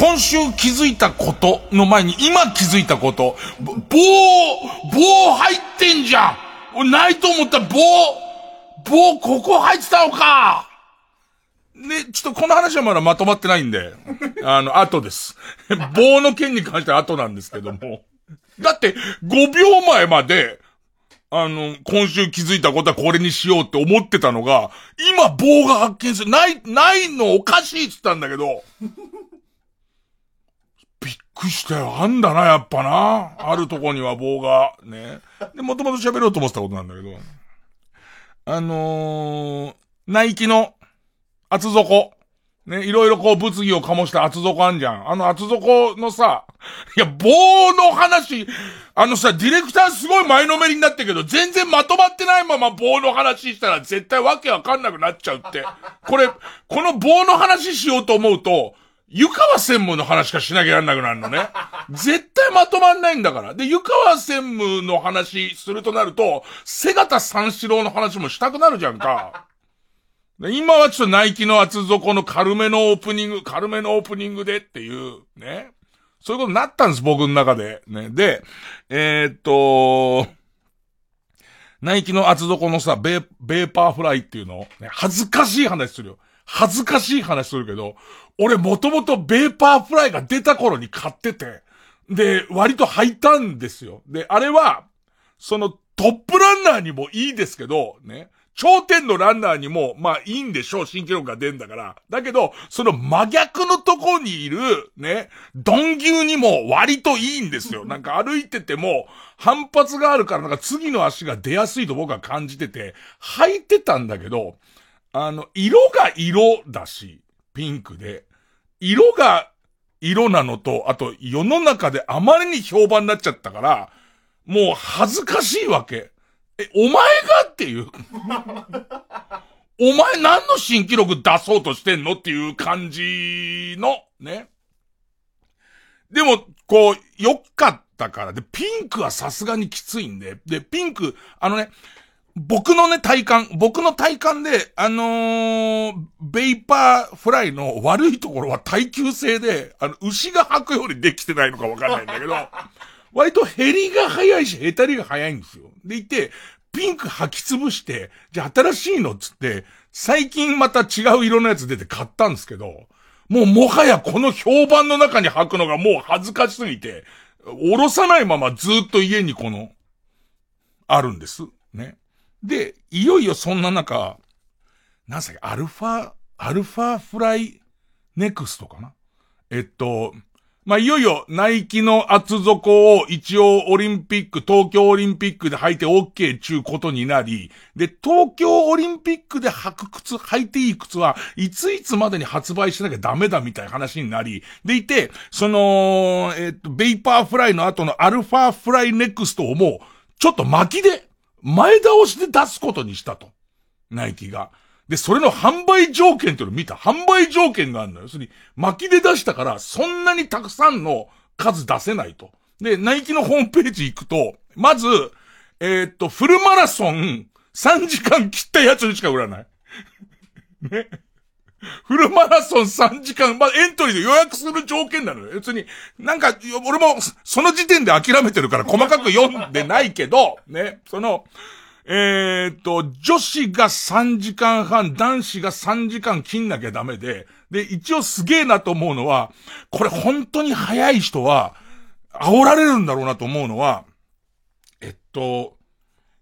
今週気づいたことの前に今気づいたこと。棒、棒入ってんじゃんないと思ったら棒、棒ここ入ってたのかね、ちょっとこの話はまだまとまってないんで、あの、後です。棒の件に関しては後なんですけども。だって、5秒前まで、あの、今週気づいたことはこれにしようって思ってたのが、今棒が発見する。ない、ないのおかしいって言ったんだけど、くしたよ。あんだな、やっぱな。あるとこには棒が、ね。で、もともと喋ろうと思ってたことなんだけど。あのー、ナイキの厚底。ね、いろいろこう物議を醸した厚底あんじゃん。あの厚底のさ、いや、棒の話、あのさ、ディレクターすごい前のめりになってるけど、全然まとまってないまま棒の話したら絶対わけわかんなくなっちゃうって。これ、この棒の話しようと思うと、湯川専務の話しかしなきゃやんなくなるのね。絶対まとまんないんだから。で、湯川専務の話するとなると、瀬形三四郎の話もしたくなるじゃんか。で今はちょっとナイキの厚底の軽めのオープニング、軽めのオープニングでっていう、ね。そういうことになったんです、僕の中で。ね。で、えーっと、ナイキの厚底のさ、ベー、ベーパーフライっていうの、ね、恥ずかしい話するよ。恥ずかしい話するけど、俺もともとベーパーフライが出た頃に買ってて、で、割と履いたんですよ。で、あれは、そのトップランナーにもいいですけど、ね。頂点のランナーにも、まあいいんでしょう、新記録が出んだから。だけど、その真逆のとこにいる、ね、鈍牛にも割といいんですよ。なんか歩いてても、反発があるからなんか次の足が出やすいと僕は感じてて、履いてたんだけど、あの、色が色だし、ピンクで、色が色なのと、あと世の中であまりに評判になっちゃったから、もう恥ずかしいわけ。え、お前がっていう。お前何の新記録出そうとしてんのっていう感じの、ね。でも、こう、良かったから。で、ピンクはさすがにきついんで。で、ピンク、あのね、僕のね、体感、僕の体感で、あのー、ベイパーフライの悪いところは耐久性で、あの、牛が履くようにできてないのかわかんないんだけど、割と減りが早いし、へたりが早いんですよ。でいて、ピンク履き潰して、じゃあ新しいのっつって、最近また違う色のやつ出て買ったんですけど、もうもはやこの評判の中に履くのがもう恥ずかしすぎて、おろさないままずっと家にこの、あるんです。ね。で、いよいよそんな中、なんすか、アルファ、アルファフライネクストかな？えっと、まあ、いよいよナイキの厚底を一応オリンピック、東京オリンピックで履いて OK ちゅうことになり、で、東京オリンピックで履く靴、履いていい靴はいついつまでに発売しなきゃダメだみたいな話になり、でいて、その、えっと、ベイパーフライの後のアルファフライネクストをもう、ちょっと巻きで、前倒しで出すことにしたと。ナイキが。で、それの販売条件っていうのを見た。販売条件があるのよ。要するに、巻きで出したから、そんなにたくさんの数出せないと。で、ナイキのホームページ行くと、まず、えーっと、フルマラソン3時間切ったやつにしか売らない。ね。フルマラソン3時間、まあ、エントリーで予約する条件なのよ。別に、なんか、俺も、その時点で諦めてるから細かく読んでないけど、ね、その、えーっと、女子が3時間半、男子が3時間切んなきゃダメで、で、一応すげえなと思うのは、これ本当に早い人は、煽られるんだろうなと思うのは、えっと、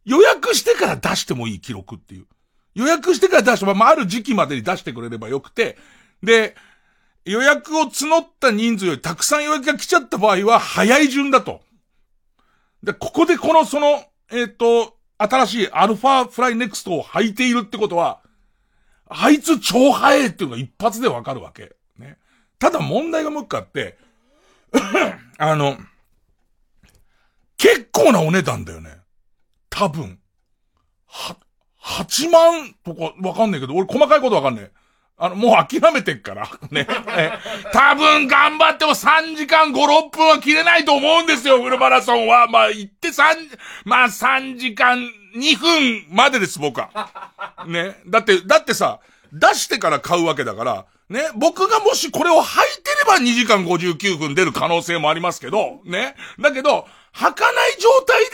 予約してから出してもいい記録っていう。予約してから出して、まあ、ある時期までに出してくれればよくて、で、予約を募った人数よりたくさん予約が来ちゃった場合は早い順だと。で、ここでこのその、えっ、ー、と、新しいアルファフライネクストを履いているってことは、あいつ超早いっていうのが一発でわかるわけ。ね。ただ問題がもう一回あって、あの、結構なお値段だよね。多分。は、8万とかわかんないけど、俺細かいことわかんない。あの、もう諦めてっから。ね。多分頑張っても3時間5、6分は切れないと思うんですよ、フルマラソンは。まあ、行って3、まあ3時間2分までです、僕は。ね。だって、だってさ、出してから買うわけだから、ね。僕がもしこれを履いてれば2時間59分出る可能性もありますけど、ね。だけど、履かない状態で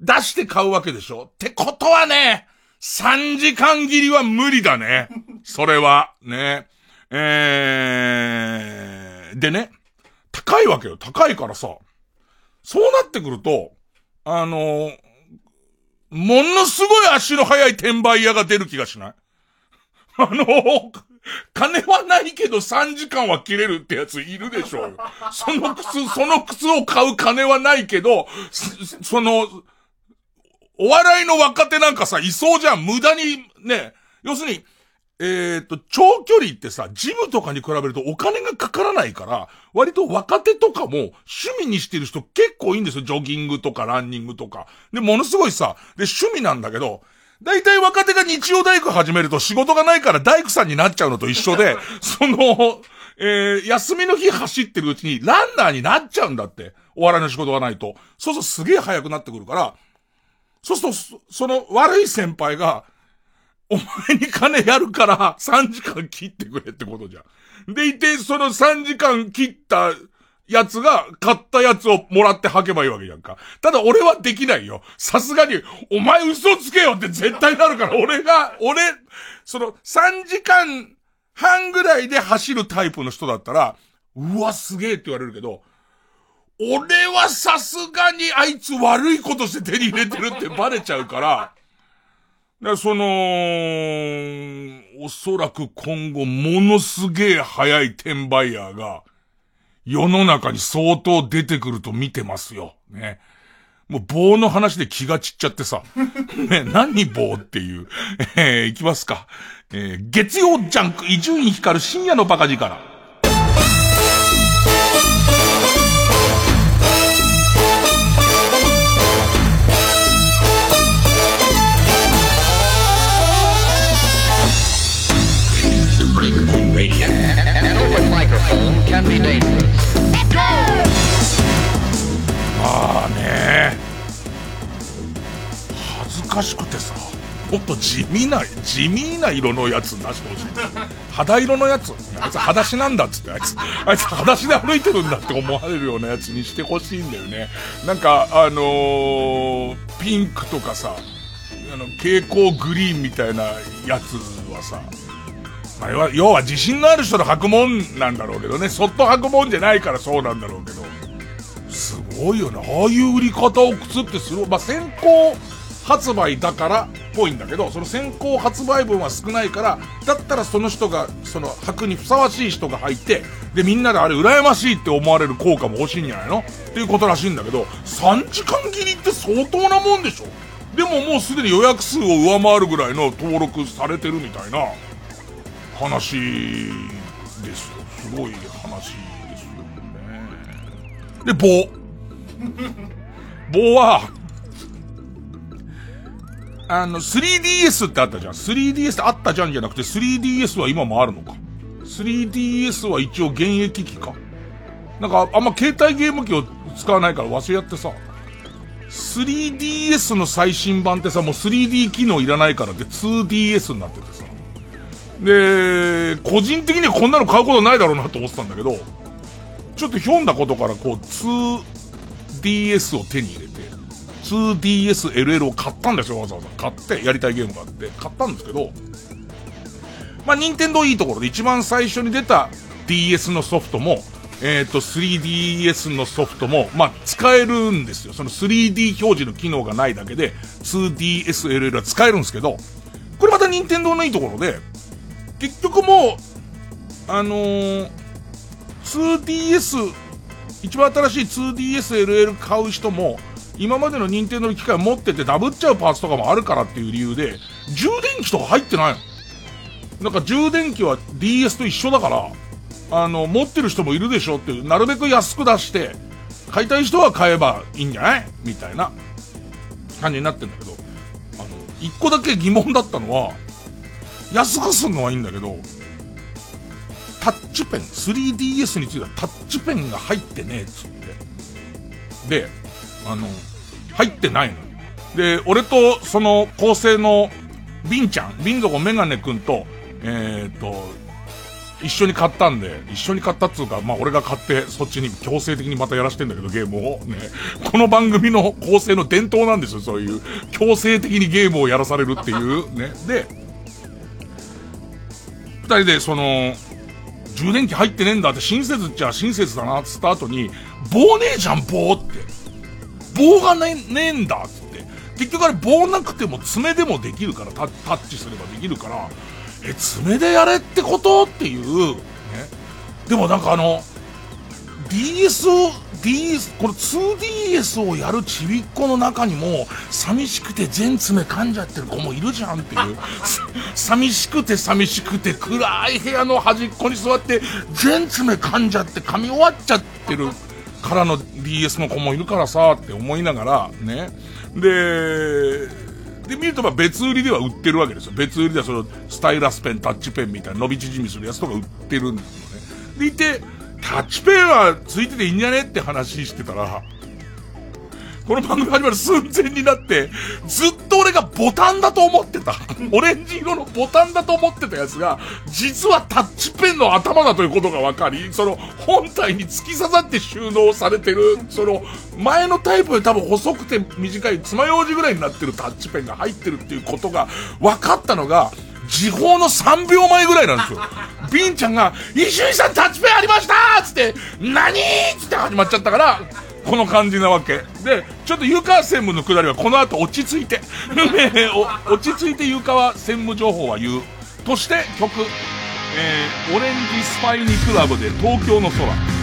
出して買うわけでしょってことはね、3時間切りは無理だね。それは、ね。えー、でね、高いわけよ。高いからさ。そうなってくると、あのものすごい足の速い転売屋が出る気がしない？あの金はないけど3時間は切れるってやついるでしょうよ。その靴、その靴を買う金はないけど、その、お笑いの若手なんかさ、いそうじゃん。無駄に、ね。要するに、えっ、ー、と、長距離ってさ、ジムとかに比べるとお金がかからないから、割と若手とかも趣味にしてる人結構いいんですよ。ジョギングとかランニングとか。で、ものすごいさ、で、趣味なんだけど、大体若手が日曜大工始めると仕事がないから大工さんになっちゃうのと一緒で、その、えー、休みの日走ってるうちにランナーになっちゃうんだって。お笑いの仕事がないと。そうするとすげえ早くなってくるから、そうすると、その悪い先輩が、お前に金やるから3時間切ってくれってことじゃん。でいて、その3時間切ったやつが、買ったやつをもらって履けばいいわけじゃんか。ただ俺はできないよ。さすがに、お前嘘つけよって絶対なるから、俺が、俺、その3時間半ぐらいで走るタイプの人だったら、うわ、すげえって言われるけど、俺はさすがにあいつ悪いことして手に入れてるってバレちゃうから、その、おそらく今後ものすげえ早い転売ヤーが、世の中に相当出てくると見てますよ。ね。もう棒の話で気が散っちゃってさ。ね、何棒っていう。えー、いきますか。えー、月曜ジャンク、伊集院光る深夜のバカ力。まあね恥ずかしくてさもっと地味な地味な色のやつ出してほしい。肌色のやつ。あいつ裸足なんだっつってあいつあいつ裸足で歩いてるんだって思われるようなやつにしてほしいんだよね。なんかあのー、ピンクとかさあの蛍光グリーンみたいなやつはさまあ、要は自信のある人の履くもんなんだろうけどね、そっと履くもんじゃないからそうなんだろうけど、すごいよね。ああいう売り方を靴ってする、まあ、先行発売だからっぽいんだけど、その先行発売分は少ないから、だったらその人が、その履くにふさわしい人が履いて、で、みんなであれ羨ましいって思われる効果も欲しいんじゃないの？っていうことらしいんだけど、3時間切りって相当なもんでしょ？でももうすでに予約数を上回るぐらいの登録されてるみたいな。話ですよ。すごい話ですよね。で、棒。棒は、あの、3DS ってあったじゃん。3DS ってあったじゃんじゃなくて 3DS は今もあるのか。3DS は一応現役機か。なんか、あんま携帯ゲーム機を使わないから忘れやってさ。3DS の最新版ってさ、もう 3D 機能いらないからで 2DS になってて。で、個人的にはこんなの買うことないだろうなと思ってたんだけど、ちょっとひょんなことからこう 2DS を手に入れて、2DSLL を買ったんですよ、わざわざ。買ってやりたいゲームがあって、買ったんですけど、まあ、任天堂いいところで一番最初に出た DS のソフトも、えっ、ー、と、3DS のソフトも、まあ、使えるんですよ。その 3D 表示の機能がないだけで、2DSLL は使えるんですけど、これまた任天堂のいいところで、結局もう、あのー、2DS、一番新しい 2DSLL 買う人も、今までの任天堂の機械持っててダブっちゃうパーツとかもあるからっていう理由で、充電器とか入ってないの。なんか充電器は DS と一緒だから、あの、持ってる人もいるでしょっていう、なるべく安く出して、買いたい人は買えばいいんじゃない？みたいな感じになってんだけど、あの、一個だけ疑問だったのは、安くすんのはいいんだけど、タッチペン、3DS についてはタッチペンが入ってねえっつって。で、あの、入ってないの。で、俺とその構成のビンちゃん、ビン族メガネくんと、えー、っと、一緒に買ったんで、一緒に買ったっつうか、まあ俺が買ってそっちに強制的にまたやらしてんだけど、ゲームを。ね。この番組の構成の伝統なんですよ、そういう。強制的にゲームをやらされるっていう。ね。で、人でその、充電器入ってねえんだって親切っちゃ親切だなっつった後に、棒ねえじゃん、棒って。棒がねねえんだっつって。結局あれ棒なくても爪でもできるからタ、タッチすればできるから、え、爪でやれってこと？っていう、ね。でもなんかあの、DS を、DS、この 2DS をやるちびっ子の中にも、寂しくて全爪噛んじゃってる子もいるじゃんっていう。寂しくて寂しくて暗い部屋の端っこに座って、全爪噛んじゃって噛み終わっちゃってるからの DS の子もいるからさ、って思いながら、ね。で、で、見るとま別売りでは売ってるわけですよ。別売りではその、スタイラスペン、タッチペンみたいな伸び縮みするやつとか売ってるんですよね。でいて、タッチペンはついてていいんじゃねって話してたら、この番組始まる寸前になって、ずっと俺がボタンだと思ってた。オレンジ色のボタンだと思ってたやつが、実はタッチペンの頭だということが分かり、その本体に突き刺さって収納されてる、その前のタイプで多分細くて短い爪楊枝ぐらいになってるタッチペンが入ってるっていうことが分かったのが、時報の3秒前ぐらいなんですよ。ビンちゃんが、伊集院さんタッチペンありましたつって、何つって始まっちゃったから、この感じなわけ。で、ちょっと湯川専務のくだりはこの後落ち着いて、落ち着いて湯川専務情報は言う。として曲、えー、オレンジスパイニクラブで東京の空。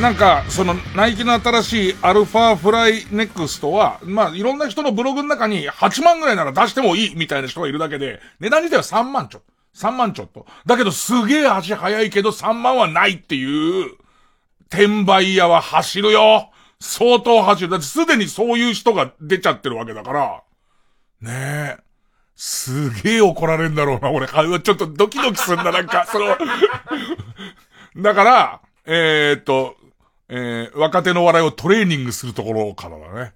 なんか、その、ナイキの新しいアルファフライネクストは、まあ、いろんな人のブログの中に8万ぐらいなら出してもいいみたいな人がいるだけで、値段自体は3万ちょ。3万ちょっと。だけどすげえ足早いけど3万はないっていう、転売屋は走るよ。相当走る。だってすでにそういう人が出ちゃってるわけだから。ねえ。すげえ怒られるんだろうな、俺。ちょっとドキドキするんだ、なんか、そのだから、えー、っと、えー、若手の笑いをトレーニングするところからだね。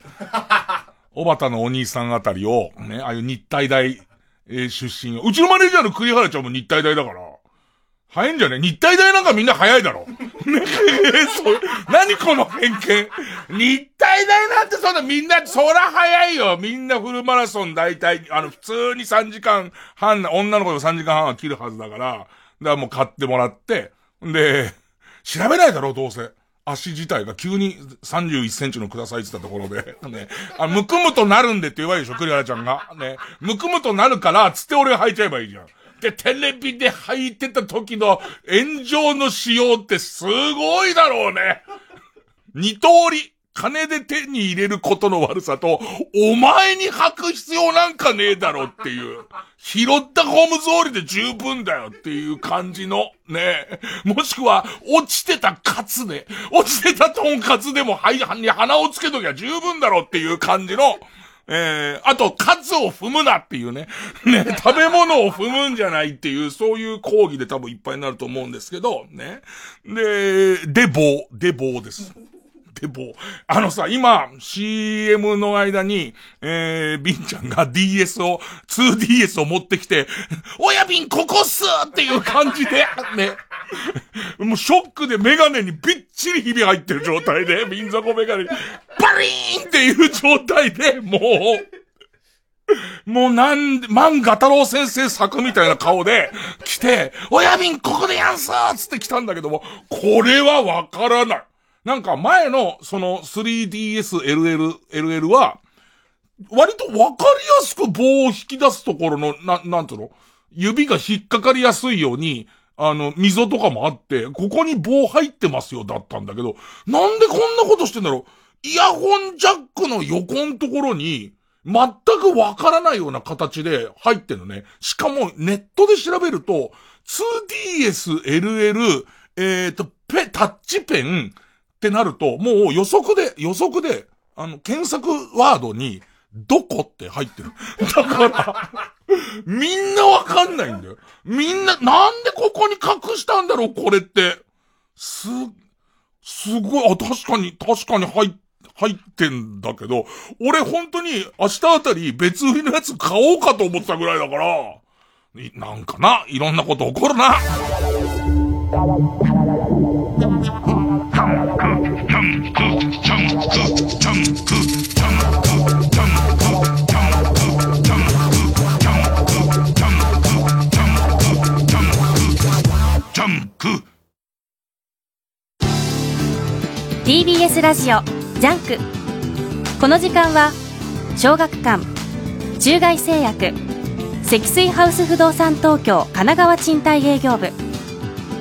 おばたのお兄さんあたりを、ね、ああいう日体大、えー、出身うちのマネージャーの栗原ちゃんも日体大だから。早いんじゃね？日体大なんかみんな早いだろ。ね、そう、何この偏見？日体大なんてそんなみんな、そら早いよ。みんなフルマラソン大体、あの、普通に3時間半、女の子で3時間半は切るはずだから、だからもう買ってもらって、で、調べないだろ、どうせ。足自体が急に31センチのくださいって言ったところで、ね、あ、むくむとなるんでって言われるでしょ、栗原ちゃんが。ね、むくむとなるから、つって俺が履いちゃえばいいじゃん。で、テレビで履いてた時の炎上の仕様ってすごいだろうね。二通り。金で手に入れることの悪さと、お前に履く必要なんかねえだろっていう。拾ったゴム草履で十分だよっていう感じの、ねえ。もしくは、落ちてたカツで、落ちてたトンカツでも、はい、に鼻をつけときゃ十分だろっていう感じの、えー、あと、カツを踏むなっていうね。ね、食べ物を踏むんじゃないっていう、そういう講義で多分いっぱいになると思うんですけど、ね。で、で棒、で棒です。で棒。あのさ、今、CM の間に、えー、ビンちゃんが DS を、2DS を持ってきて、親ビンここっすっていう感じで、ね。もうショックでメガネにびっちりひび入ってる状態で、ビンザコメガネに、バリーンっていう状態で、もう、もうなんで、万画太郎先生作みたいな顔で来て、親瓶ここでやんすつって来たんだけども、これはわからない。なんか前の、その 3DS LL、LL は、割とわかりやすく棒を引き出すところの、な、なんていうの？指が引っかかりやすいように、あの、溝とかもあって、ここに棒入ってますよ、だったんだけど、なんでこんなことしてんだろう？イヤホンジャックの横のところに、全くわからないような形で入ってるのね。しかもネットで調べると、2DS LL、えっ、ー、と、ペ、タッチペンってなると、もう予測で、予測で、あの、検索ワードに、どこって入ってる。だから、みんなわかんないんだよ。みんな、なんでここに隠したんだろう、これって。す、すごい、あ、確かに、確かに入っ、入ってんだけど、俺本当に明日あたり別売りのやつ買おうかと思ってたぐらいだから、なんかな、いろんなこと起こるな。TBS ラジオジャンク。この時間は小学館中外製薬積水ハウス不動産東京神奈川賃貸営業部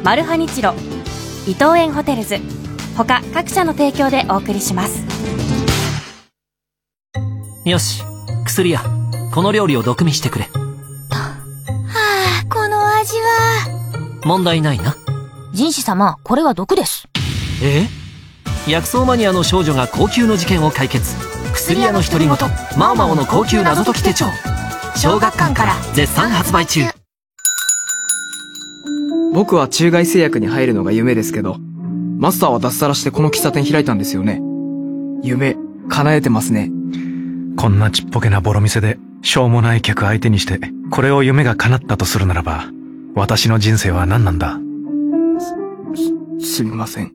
マルハニチロ伊藤園ホテルズ。他各社の提供でお送りします。よし薬屋この料理を毒味してくれ。はあこの味は。問題ないな。人士様これは毒です。え？薬草マニアの少女が高級の事件を解決。薬屋の独り言。マオマオの高級謎解き手帳。小学館から絶賛発売中。僕は中外製薬に入るのが夢ですけどマスターは脱サラしてこの喫茶店開いたんですよね。夢叶えてますね。こんなちっぽけなボロ店でしょうもない客相手にしてこれを夢が叶ったとするならば私の人生は何なんだ？す、すみません。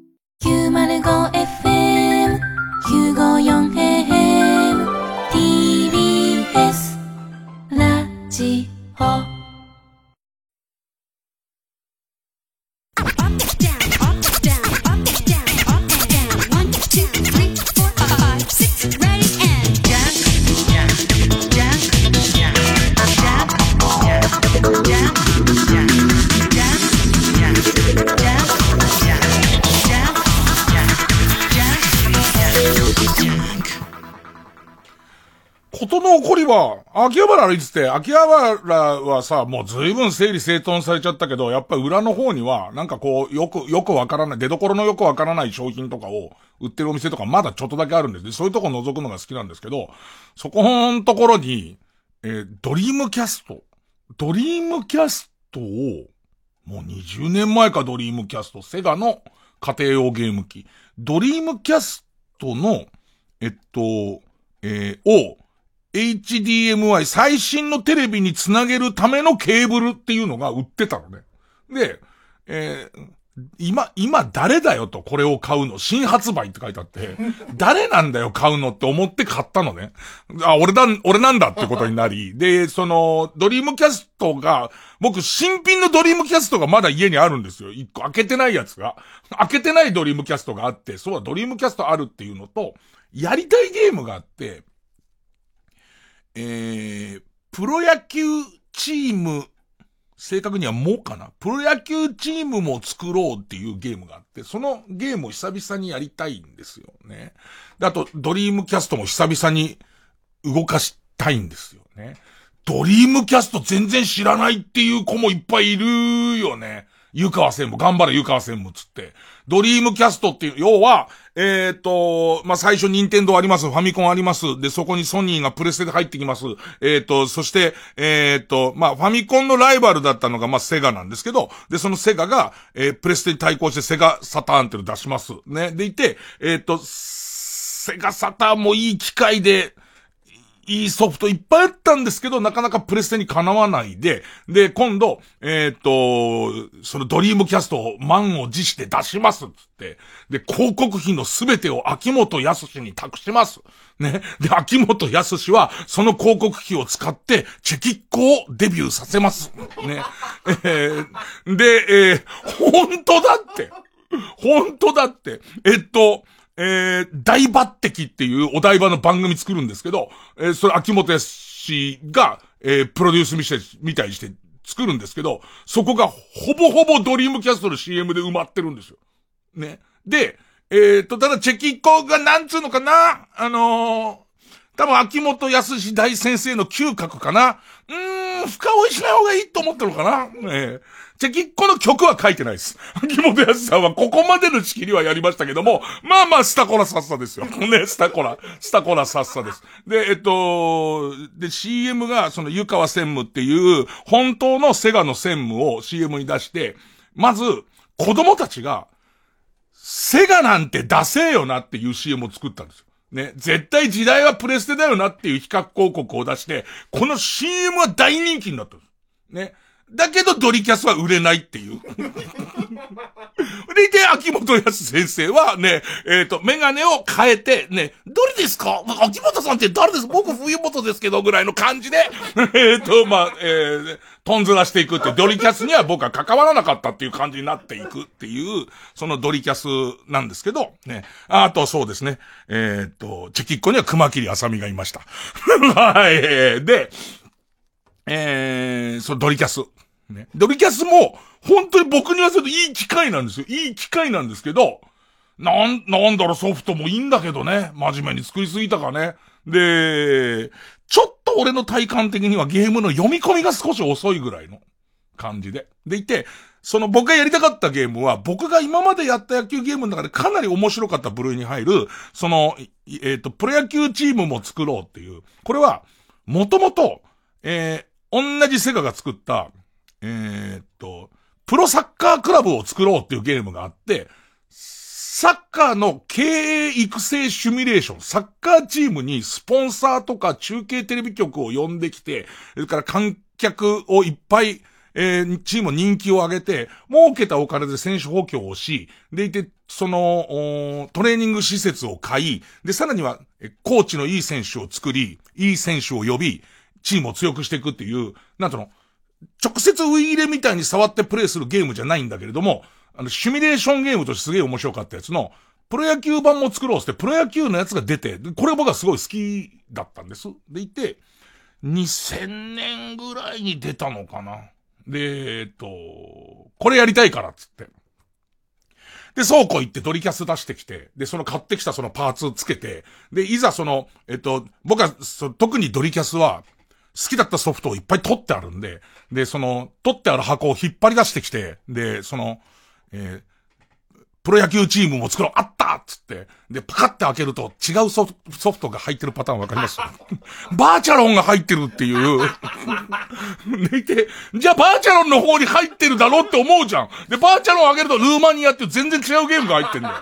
秋葉原歩いてて、秋葉原はさ、もう随分整理整頓されちゃったけど、やっぱり裏の方には、なんかこう、よく、よくわからない、出所のよくわからない商品とかを売ってるお店とかまだちょっとだけあるんです。そういうとこ覗くのが好きなんですけど、そこのところに、えー、ドリームキャスト。ドリームキャストを、もう20年前かドリームキャスト、セガの家庭用ゲーム機。ドリームキャストの、えっと、えー、を、HDMI 最新のテレビにつなげるためのケーブルっていうのが売ってたのね。で、えー、今、今誰だよとこれを買うの新発売って書いてあって、誰なんだよ買うのって思って買ったのね。あ、俺だ、俺なんだってことになり、で、その、ドリームキャストが、僕新品のドリームキャストがまだ家にあるんですよ。一個開けてないやつが。開けてないドリームキャストがあって、そうはドリームキャストあるっていうのと、やりたいゲームがあって、えー、プロ野球チーム正確にはもうかな。プロ野球チームも作ろうっていうゲームがあって、そのゲームを久々にやりたいんですよね。で、あと、ドリームキャストも久々に動かしたいんですよね。ドリームキャスト全然知らないっていう子もいっぱいいるよね。湯川専務、頑張れ湯川専務つって。ドリームキャストっていう、要は、えっ、ー、と、まあ、最初任天堂あります、ファミコンあります。で、そこにソニーがプレステで入ってきます。えっ、ー、と、そして、えっ、ー、と、まあ、ファミコンのライバルだったのが、まあ、セガなんですけど、で、そのセガが、えプレステに対抗してセガサターンっていうの出します。ね。でいて、えっ、と、セガサターンもいい機会で、いいソフトいっぱいあったんですけど、なかなかプレステにかなわないで、で、今度、えっ、と、そのドリームキャストを満を持して出しますっつって、で、広告費のすべてを秋元康に託します。ね。で、秋元康は、その広告費を使って、チェキッコをデビューさせます。ね。えー、で、えー、本当だって。本当だって。えっと、えー、大抜擢っていうお台場の番組作るんですけど、えー、それ秋元康が、えー、プロデュースみたいみたいにして作るんですけど、そこがほぼほぼドリームキャストの CM で埋まってるんですよ。ね。で、えー、と、ただチェキッコがなんつうのかな？あのー、多分秋元康大先生の嗅覚かな？うーん、深追いしない方がいいと思ってるのかな？えー、チェキッコの曲は書いてないです。秋元康さんはここまでの仕切りはやりましたけども、まあまあ、スタコラサッサですよ。ね、スタコラ、スタコラサッサです。で、えっと、で、CM が、その湯川専務っていう、本当のセガの専務を CM に出して、まず、子供たちが、セガなんて出せよなっていう CM を作ったんですよ。ね、絶対時代はプレステだよなっていう比較広告を出して、この CM は大人気になったんです。ね。だけどドリキャスは売れないっていう。でいて、秋元康先生はね、えっ、ー、と、メガネを変えて、ね、どれですか？秋元さんって誰です？僕冬元ですけどぐらいの感じで、えっと、まあ、えー、トンズラしていくって、ドリキャスには僕は関わらなかったっていう感じになっていくっていう、そのドリキャスなんですけど、ね。あとそうですね、えっ、ー、と、チェキッコには熊切あさみがいました。はい。で、えー、そのドリキャス。ね。ドリキャスも、本当に僕にはするといい機会なんですよ。いい機会なんですけど、なん、なんだろ、ソフトもいいんだけどね。真面目に作りすぎたかね。で、ちょっと俺の体感的にはゲームの読み込みが少し遅いぐらいの感じで。でいて、その僕がやりたかったゲームは、僕が今までやった野球ゲームの中でかなり面白かった部類に入る、その、えっ、ー、と、プロ野球チームも作ろうっていう。これは、もともと、えー、同じセガが作った、えー、っと、プロサッカークラブを作ろうっていうゲームがあって、サッカーの経営育成シミュレーション、サッカーチームにスポンサーとか中継テレビ局を呼んできて、それから観客をいっぱい、えー、チーム人気を上げて、儲けたお金で選手補強をし、でいて、その、トレーニング施設を買い、で、さらには、コーチのいい選手を作り、いい選手を呼び、チームを強くしていくっていう、なんとの、直接ウイイレみたいに触ってプレイするゲームじゃないんだけれども、あの、シミュレーションゲームとしてすげえ面白かったやつの、プロ野球版も作ろうって、プロ野球のやつが出て、これ僕はすごい好きだったんです。でいて、2000年ぐらいに出たのかな。で、えっと、これやりたいからっつって。で、倉庫行ってドリキャス出してきて、で、その買ってきたそのパーツつけて、で、いざその、えっと、僕は、そ特にドリキャスは、好きだったソフトをいっぱい取ってあるんで、で、その、取ってある箱を引っ張り出してきて、で、その、えープロ野球チームも作ろう、あったっつって、で、パカって開けると違うソフソフトが入ってるパターンわかります？バーチャロンが入ってるっていう。でいて、じゃあバーチャロンの方に入ってるだろうって思うじゃん。で、バーチャロン開けるとルーマニアっていう全然違うゲームが入ってんだよ。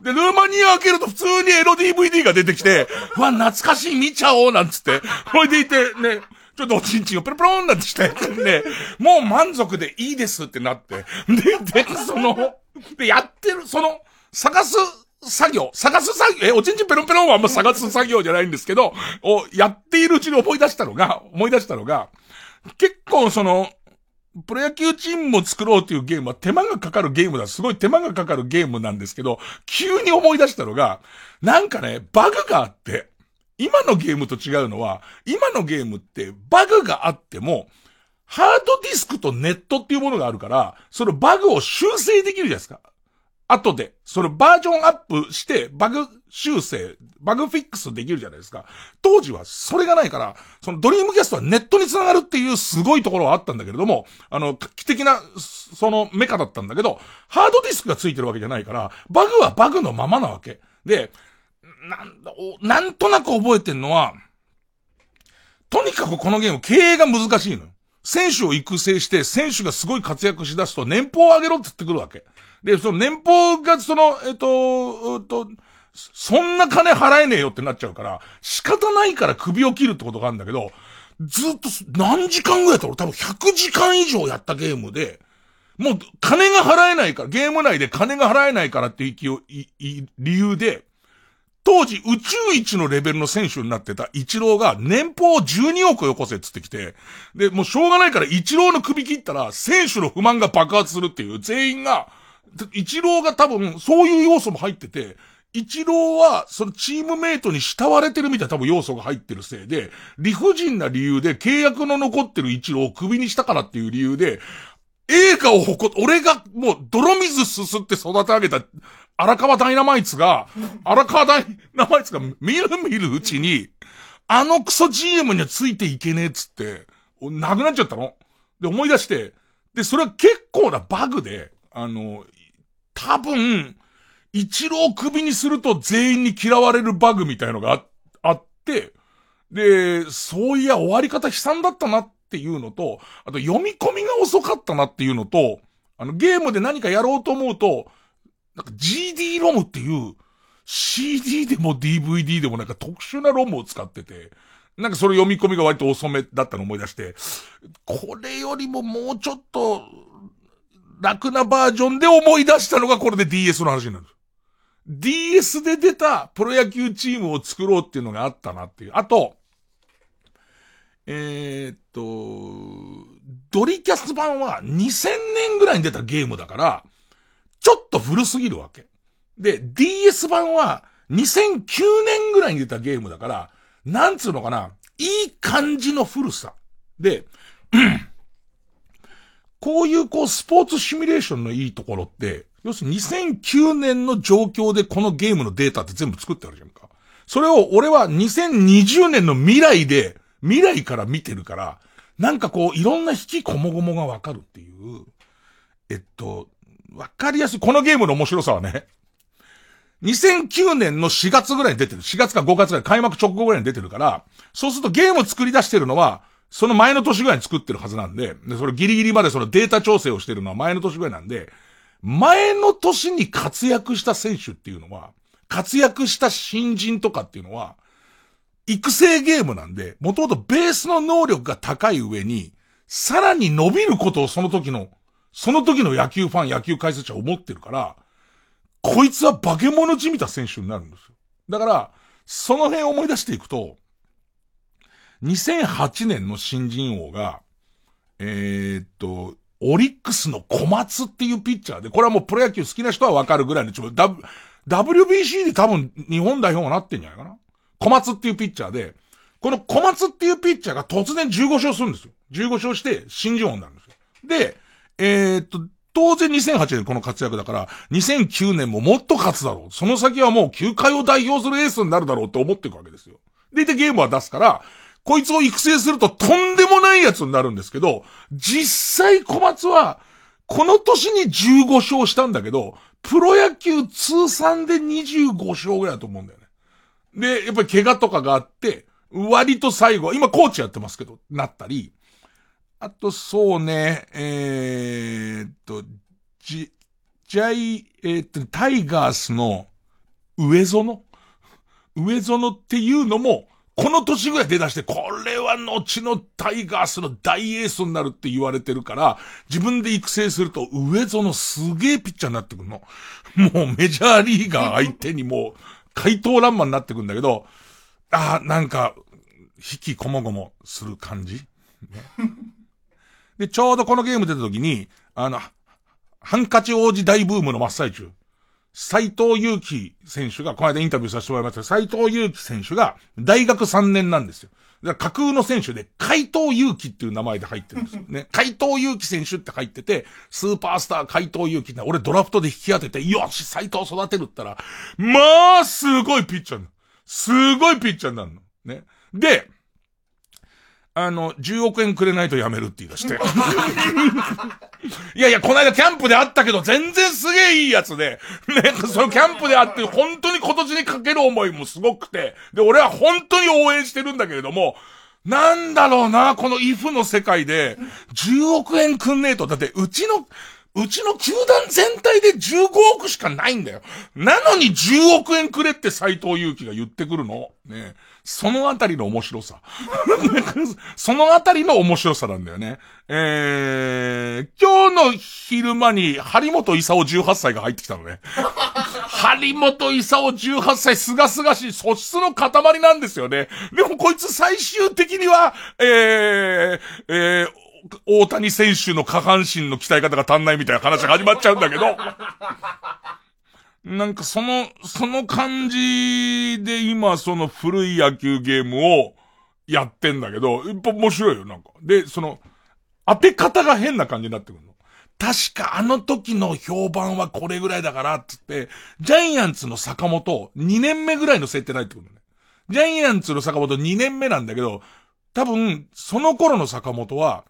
で、ルーマニア開けると普通にエロ DVD が出てきて、うわ、懐かしい見ちゃおうなんつって、ほいでいて、ね、ちょっとおちんちんをペロペロンなんてして、ね、もう満足でいいですってなって、で、で、その、で、やってる、その、探す作業、探す作業、え、おちんちんペロンペロンはあんま探す作業じゃないんですけど、をやっているうちに思い出したのが、思い出したのが、結構その、プロ野球チームも作ろうというゲームは手間がかかるゲームだ。すごい手間がかかるゲームなんですけど、急に思い出したのが、なんかね、バグがあって、今のゲームと違うのは、今のゲームってバグがあっても、ハードディスクとネットっていうものがあるから、そのバグを修正できるじゃないですか。後で、そのバージョンアップして、バグ修正、バグフィックスできるじゃないですか。当時はそれがないから、そのドリームキャストはネットに繋がるっていうすごいところはあったんだけれども、あの、画期的な、そのメカだったんだけど、ハードディスクがついてるわけじゃないから、バグはバグのままなわけ。で、なんだ、おなんとなく覚えてんのは、とにかくこのゲーム経営が難しいのよ。選手を育成して、選手がすごい活躍しだすと年俸を上げろって言ってくるわけ。で、その年俸が、その、えっと、っと、そんな金払えねえよってなっちゃうから、仕方ないから首を切るってことがあるんだけど、ずっと何時間ぐらいやったら多分100時間以上やったゲームで、もう金が払えないから、ゲーム内で金が払えないからっていう理由で、当時宇宙一のレベルの選手になってたイチローが年俸12億よこせっつってきて、で、もうしょうがないからイチローの首切ったら選手の不満が爆発するっていう全員が、イチローが多分そういう要素も入ってて、イチローは、そのチームメイトに慕われてるみたいな多分要素が入ってるせいで、理不尽な理由で契約の残ってるイチローを首にしたからっていう理由で、映画を誇っ、俺がもう泥水すすって育て上げた荒川ダイナマイツが、荒川ダイナマイツが見る見るうちに、あのクソ GM にはついていけねえっつって、なくなっちゃったの。で、思い出して、で、それは結構なバグで、あの、多分、一郎首にすると全員に嫌われるバグみたいのがあって、で、そういや終わり方悲惨だったなっていうのと、あと読み込みが遅かったなっていうのと、あのゲームで何かやろうと思うと、なんか GD ロムっていう CD でも DVD でもなんか特殊なロムを使ってて、なんかそれ読み込みが割と遅めだったの思い出して、これよりももうちょっと楽なバージョンで思い出したのがこれで DS の話になる。DS で出たプロ野球チームを作ろうっていうのがあったなっていう。あと、えー、っと、ドリキャス版は2000年ぐらいに出たゲームだから、ちょっと古すぎるわけ。で、DS 版は2009年ぐらいに出たゲームだから、なんつうのかな、いい感じの古さ。で、こういうこうスポーツシミュレーションのいいところって、要するに2009年の状況でこのゲームのデータって全部作ってあるじゃんか。それを俺は2020年の未来で、未来から見てるから、なんかこういろんな引きこもごもがわかるっていう、えっと、わかりやすい。このゲームの面白さはね、2009年の4月ぐらいに出てる。4月か5月ぐらい、開幕直後ぐらいに出てるから、そうするとゲームを作り出してるのは、その前の年ぐらいに作ってるはずなんで、で、それギリギリまでそのデータ調整をしてるのは前の年ぐらいなんで、前の年に活躍した選手っていうのは、活躍した新人とかっていうのは、育成ゲームなんで、もともとベースの能力が高い上に、さらに伸びることをその時のその時の野球ファン、野球解説者思ってるから、こいつは化け物じみた選手になるんですよ。だから、その辺思い出していくと、2008年の新人王が、えー、っと、オリックスの小松っていうピッチャーで、これはもうプロ野球好きな人はわかるぐらいの、ちょ、w、WBC で多分日本代表になってんじゃないかな。小松っていうピッチャーで、この小松っていうピッチャーが突然15勝するんですよ。15勝して新人王になるんですよ。で、えー、っと、当然2008年この活躍だから、2009年ももっと勝つだろう。その先はもう球界を代表するエースになるだろうって思っていくわけですよ。で、で、ゲームは出すから、こいつを育成するととんでもないやつになるんですけど、実際小松は、この年に15勝したんだけど、プロ野球通算で25勝ぐらいだと思うんだよね。で、やっぱり怪我とかがあって、割と最後、今コーチやってますけど、なったり、あとそうね、えーっと、じ、ジャイ、えーっと、タイガースの上園？上園っていうのも、この年ぐらい出だして、これは後のタイガースの大エースになるって言われてるから、自分で育成すると上園すげえピッチャーになってくるの。もうメジャーリーガー相手にもう、怪盗乱魔になってくんだけど、ああ、なんか、引きこもごもする感じ、ね、で、ちょうどこのゲーム出た時に、あの、ハンカチ王子大ブームの真っ最中。斎藤祐樹選手が、この間インタビューさせてもらいました斎藤祐樹選手が大学3年なんですよ。だから架空の選手で、海藤祐樹っていう名前で入ってるんですよね。海藤祐樹選手って入ってて、スーパースター海藤祐樹って俺ドラフトで引き当てて、よし、斎藤育てるったら、まあ、すごいピッチャーなの。すごいピッチャーになるの。ね。で、あの、10億円くれないとやめるって言い出して。いやいや、この間キャンプで会ったけど、全然すげえいいやつで、ね、そのキャンプで会って、本当に今年にかける思いもすごくて、で、俺は本当に応援してるんだけれども、なんだろうな、このイフの世界で、10億円くんねえと、だって、うちの、うちの球団全体で15億しかないんだよ。なのに10億円くれって斎藤祐樹が言ってくるの。ね。そのあたりの面白さ。そのあたりの面白さなんだよね。えー、今日の昼間に張本勲18歳が入ってきたのね。張本勲18歳すがすがしい素質の塊なんですよね。でもこいつ最終的には、えー、えー、大谷選手の下半身の鍛え方が足んないみたいな話が始まっちゃうんだけど、なんかその、その感じで今その古い野球ゲームをやってんだけど、やっぱ面白いよ、なんか。で、その、当て方が変な感じになってくるの。確かあの時の評判はこれぐらいだから、つって、ジャイアンツの坂本、2年目ぐらいの設定ないってくるのね。ジャイアンツの坂本2年目なんだけど、多分、その頃の坂本は、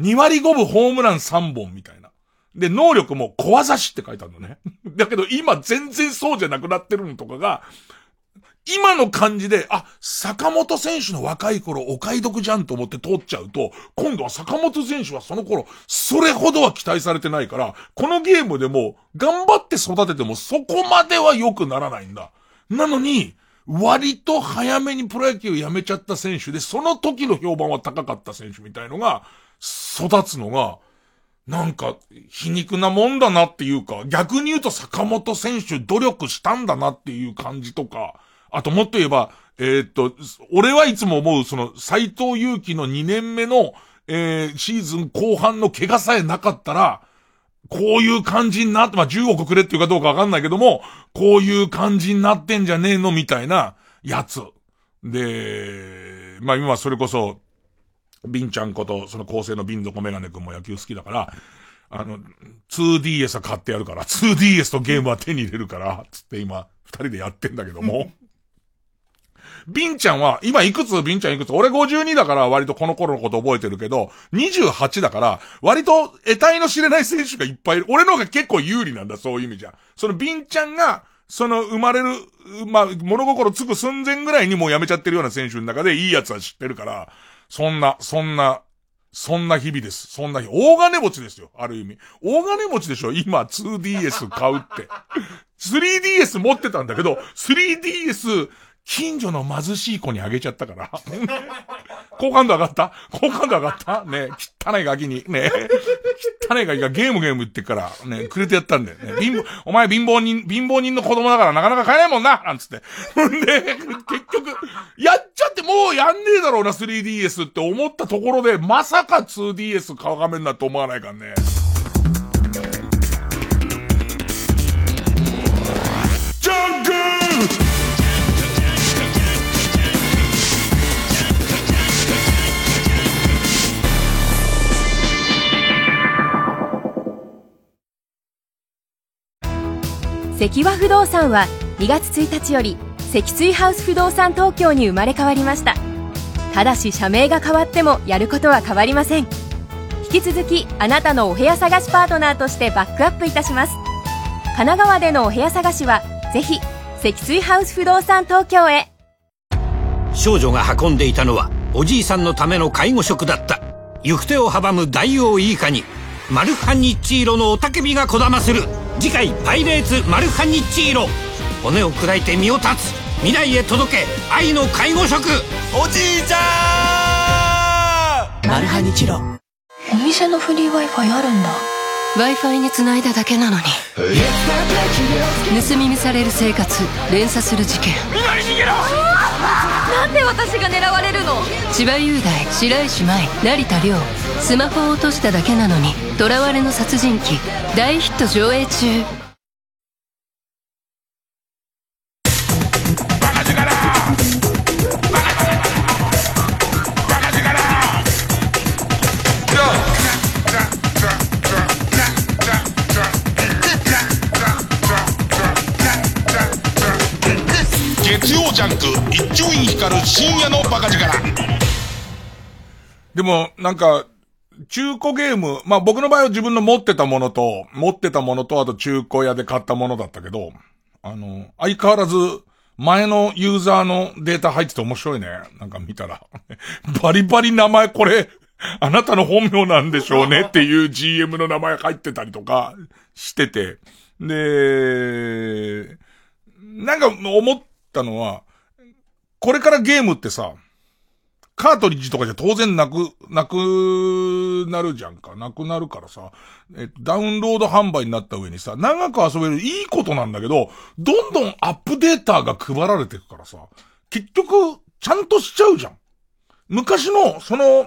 2割5分ホームラン3本みたいな。で、能力も小技師って書いてあるのね。だけど今全然そうじゃなくなってるのとかが、今の感じで、あ、坂本選手の若い頃お買い得じゃんと思って通っちゃうと、今度は坂本選手はその頃、それほどは期待されてないから、このゲームでも、頑張って育ててもそこまでは良くならないんだ。なのに、割と早めにプロ野球辞めちゃった選手で、その時の評判は高かった選手みたいのが、育つのが、なんか、皮肉なもんだなっていうか、逆に言うと坂本選手努力したんだなっていう感じとか、あともっと言えば、えー、っと、俺はいつも思う、その、斎藤祐樹の2年目の、えー、シーズン後半の怪我さえなかったら、こういう感じになって、まあ、10億くれっていうかどうかわかんないけども、こういう感じになってんじゃねえのみたいな、やつ。で、まあ今それこそ、ビンちゃんこと、その構成のビンドコメガネ君も野球好きだから、あの、2DS は買ってやるから、2DS とゲームは手に入れるから、つって今、二人でやってんだけども。ビンちゃんは、今いくつ？ビンちゃんいくつ？俺52だから割とこの頃のこと覚えてるけど、28だから、割と得体の知れない選手がいっぱいいる。俺の方が結構有利なんだ、そういう意味じゃ。そのビンちゃんが、その生まれる、まあ、物心つく寸前ぐらいにもう辞めちゃってるような選手の中でいいやつは知ってるから、そんな、そんな、そんな日々です。そんな日。大金持ちですよ。ある意味。大金持ちでしょ？今 2DS 買うって。3DS 持ってたんだけど、3DS、近所の貧しい子にあげちゃったから。好感度上がった？好感度上がった？ね汚いガキに。ね汚いガキがゲームゲーム言ってから、ね、くれてやったんだよね。貧乏、お前貧乏人、貧乏人の子供だからなかなか買えないもんななんつって。んで、結局、やっちゃってもうやんねえだろうな 3DS って思ったところで、まさか 2DS 買う画面だと思わないからね。関和不動産は2月1日より積水ハウス不動産東京に生まれ変わりました。ただし社名が変わってもやることは変わりません。引き続きあなたのお部屋探しパートナーとしてバックアップいたします。神奈川でのお部屋探しはぜひ積水ハウス不動産東京へ。少女が運んでいたのはおじいさんのための介護食だった。行く手を阻む大王イカにマルハニッチーロの雄たけびがこだまする。次回「パイレーツマルハニッチーロ」骨を砕いて身を断つ。未来へ届け愛の介護食おじいちゃん！マルハニチロ。お店のフリー Wi-Fi あるんだ。Wi-Fi につないだだけなのに。盗み見される生活連鎖する事件。みんなに逃げろなんで私が狙われるの？千葉雄大白石麻衣成田凌。スマホを落としただけなのに囚われの殺人鬼。大ヒット上映中。ジャンク一丁院光る深夜のバカ力でも、なんか、中古ゲーム、まあ僕の場合は自分の持ってたものと、持ってたものと、あと中古屋で買ったものだったけど、あの、相変わらず、前のユーザーのデータ入ってて面白いね。なんか見たら。バリバリ名前これ、あなたの本名なんでしょうねっていう GM の名前入ってたりとかしてて。で、なんか思ったのは、これからゲームってさ、カートリッジとかじゃ当然なく、なくなるじゃんか。なくなるからさ、えっと、ダウンロード販売になった上にさ、長く遊べるいいことなんだけど、どんどんアップデータが配られていくからさ、結局、ちゃんとしちゃうじゃん。昔の、その、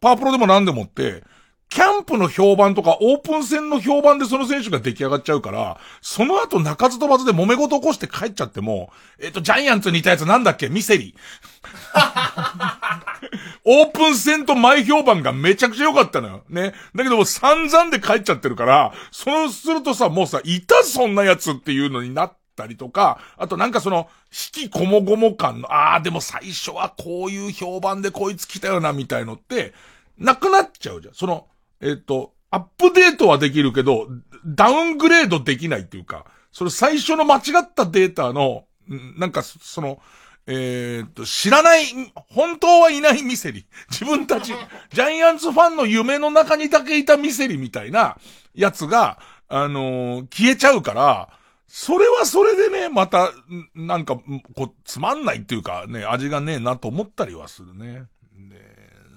パワープロでも何でもって、キャンプの評判とかオープン戦の評判でその選手が出来上がっちゃうから、その後鳴かず飛ばずで揉め事起こして帰っちゃっても、えっ、と、ジャイアンツにいたやつなんだっけ？ミセリ。オープン戦と前評判がめちゃくちゃ良かったのよ。ね。だけども散々で帰っちゃってるから、そうするとさ、もうさ、いたそんなやつっていうのになったりとか、あとなんかその、引きこもごも感の、ああ、でも最初はこういう評判でこいつ来たよな、みたいのって、なくなっちゃうじゃん。その、えっ、と、アップデートはできるけど、ダウングレードできないっていうか、それ最初の間違ったデータの、んなんかそ、その、えっ、と、知らない、本当はいないミセリ。自分たち、ジャイアンツファンの夢の中にだけいたミセリみたいなやつが、あのー消えちゃうから、それはそれでね、また、んなんか、こう、つまんないっていうかね、味がねえなと思ったりはするね。で、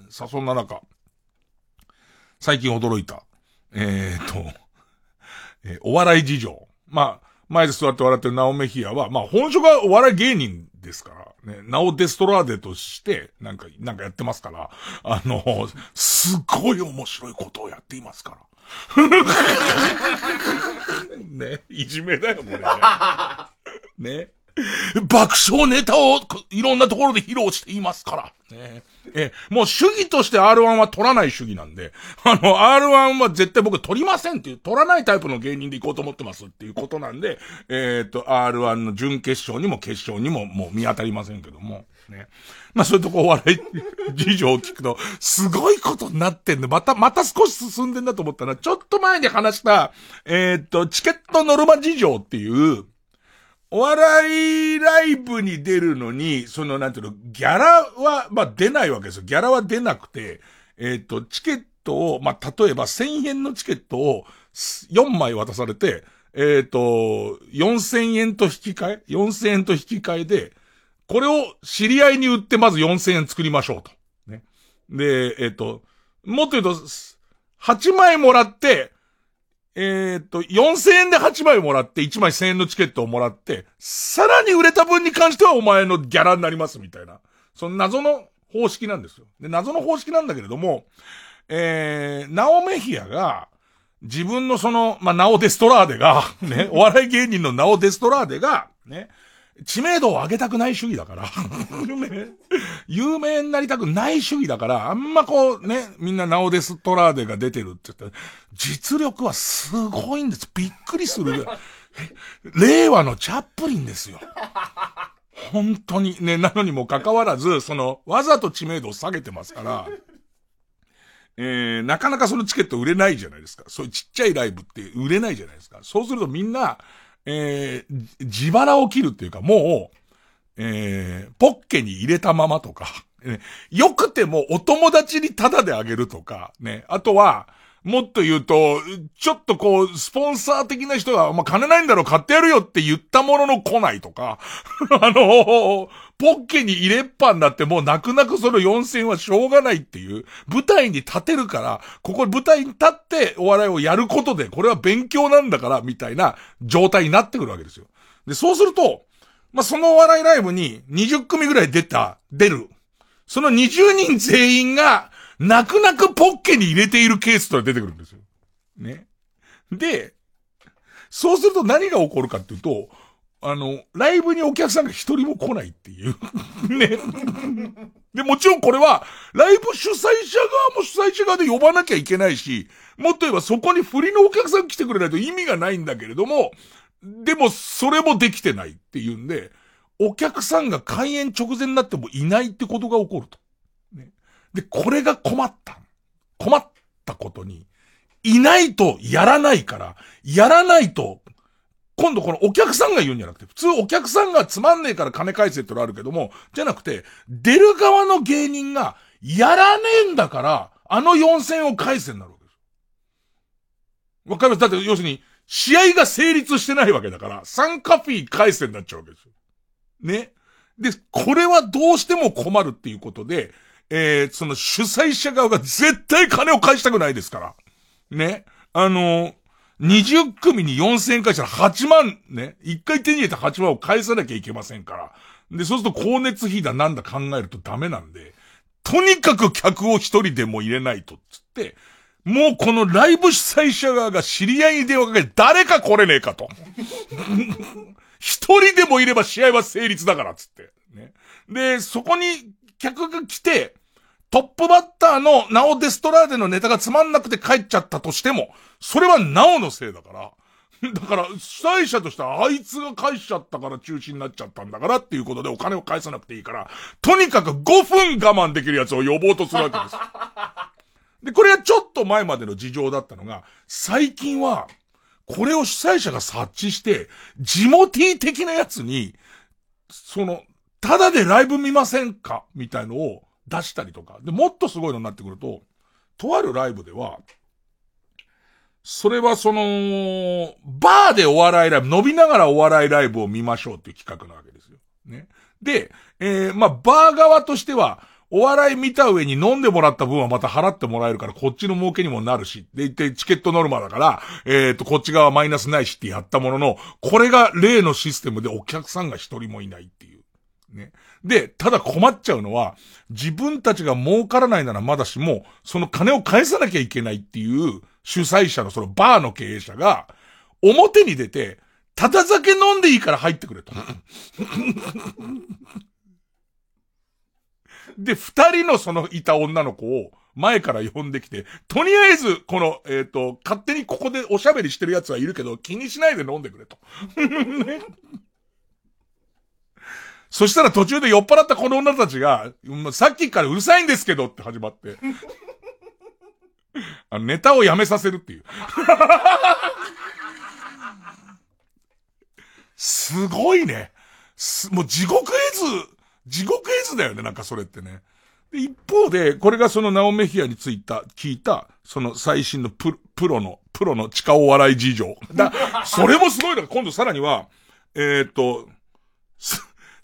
さ、そんな中、最近驚いた。えー、と、えーお笑い事情。まあ、前で座って笑ってるナオメヒアは、まあ本職はお笑い芸人ですから、ね、ナオデストラーデとして、なんか、なんかやってますから、あの、すっごい面白いことをやっていますから。ね、いじめだよ、これ。ね。爆笑ネタをいろんなところで披露していますから。ね、え、もう主義として R1 は取らない主義なんで、あの、R1 は絶対僕取りませんっていう、取らないタイプの芸人で行こうと思ってますっていうことなんで、えっ、と、R1 の準決勝にも決勝にももう見当たりませんけども、ね。まあそういうとこお笑い 事情を聞くと、すごいことになってんで、また、また少し進んでんだと思ったら、ちょっと前に話した、えっ、と、チケットノルマ事情っていう、お笑いライブに出るのに、その、なんていうの、ギャラは、まあ、出ないわけですよ。ギャラは出なくて、えっ、と、チケットを、まあ、例えば1000円のチケットを4枚渡されて、えっ、と、4000円と引き換え ?4000 円と引き換えで、これを知り合いに売ってまず4000円作りましょうと。ね。で、えっ、と、もっと言うと、8枚もらって、えっ、と、4000円で8枚もらって、1枚1000円のチケットをもらって、さらに売れた分に関してはお前のギャラになりますみたいな。その謎の方式なんですよ。で、謎の方式なんだけれども、えー、ナオメヒアが、自分のその、まあ、ナオデストラーデが、ね、お笑い芸人のナオデストラーデが、ね、知名度を上げたくない主義だから、有名、有名になりたくない主義だから、あんまこうね、みんなナオデストラーデが出てるって言ったら、実力はすごいんです。びっくりする。令和のチャップリンですよ。本当にね、なのにもかかわらず、その、わざと知名度を下げてますから、えー、なかなかそのチケット売れないじゃないですか。そういうちっちゃいライブって売れないじゃないですか。そうするとみんな、えー、自腹を切るっていうか、もう、えー、ポッケに入れたままとか、ね、よくてもお友達にタダであげるとか、ね。あとは、もっと言うと、ちょっとこう、スポンサー的な人が、まあ、金ないんだろう買ってやるよって言ったものの来ないとか、あの、ポッケに入れっぱになってもう泣く泣くその4000はしょうがないっていう、舞台に立てるから、ここ舞台に立ってお笑いをやることで、これは勉強なんだから、みたいな状態になってくるわけですよ。で、そうすると、まあ、そのお笑いライブに20組ぐらい出た、出る。その20人全員が、泣く泣くポッケに入れているケースとは出てくるんですよ。ね。で、そうすると何が起こるかっていうと、あの、ライブにお客さんが一人も来ないっていう。ね。で、もちろんこれは、ライブ主催者側も主催者側で呼ばなきゃいけないし、もっと言えばそこに振りのお客さん来てくれないと意味がないんだけれども、でもそれもできてないっていうんで、お客さんが開演直前になってもいないってことが起こると。ねで、これが困った。困ったことに、いないとやらないから、やらないと、今度このお客さんが言うんじゃなくて、普通お客さんがつまんねえから金返せってのあるけども、じゃなくて、出る側の芸人が、やらねえんだから、あの4000を返せになるわけです。わかります？だって要するに、試合が成立してないわけだから、参加フィー返せになっちゃうわけですよ。ね？で、これはどうしても困るっていうことで、えー、その主催者側が絶対金を返したくないですから。ね？あの20組に4000円返したら8万ね。1回手に入れた8万を返さなきゃいけませんから。で、そうすると光熱費だなんだ考えるとダメなんで、とにかく客を一人でも入れないと、つって、もうこのライブ主催者側が知り合いに電話かけて誰か来れねえかと。一人でもいれば試合は成立だから、つって。ね。で、そこに客が来て、トップバッターのナオ・デストラーデのネタがつまんなくて帰っちゃったとしても、それはナオのせいだから。だから、主催者としてはあいつが返しちゃったから中止になっちゃったんだからっていうことでお金を返さなくていいから、とにかく5分我慢できるやつを呼ぼうとするわけです。で、これはちょっと前までの事情だったのが、最近は、これを主催者が察知して、ジモティ的なやつに、その、ただでライブ見ませんか？みたいのを出したりとか。で、もっとすごいのになってくると、とあるライブでは、それはその、バーでお笑いライブ、伸びながらお笑いライブを見ましょうっていう企画なわけですよ。ね。で、えー、まあ、バー側としては、お笑い見た上に飲んでもらった分はまた払ってもらえるから、こっちの儲けにもなるし、で、言ってチケットノルマだから、えっ、と、こっち側マイナスないしってやったものの、これが例のシステムでお客さんが一人もいないっていう。ね。で、ただ困っちゃうのは、自分たちが儲からないならまだしも、その金を返さなきゃいけないっていう主催者のそのバーの経営者が、表に出て、ただ酒飲んでいいから入ってくれと。で、二人のそのいた女の子を前から呼んできて、とりあえず、この、えっ、ー、と、勝手にここでおしゃべりしてる奴はいるけど、気にしないで飲んでくれと。ね そしたら途中で酔っ払ったこの女たちが、さっきからうるさいんですけどって始まって、あネタをやめさせるっていう。すごいね。もう地獄絵図、地獄絵図だよね、なんかそれってね。で、一方で、これがそのナオメヒアについた、聞いた、その最新のププロの、プロの地下お笑い事情。だ、それもすごいのが、今度さらには、えー、っと、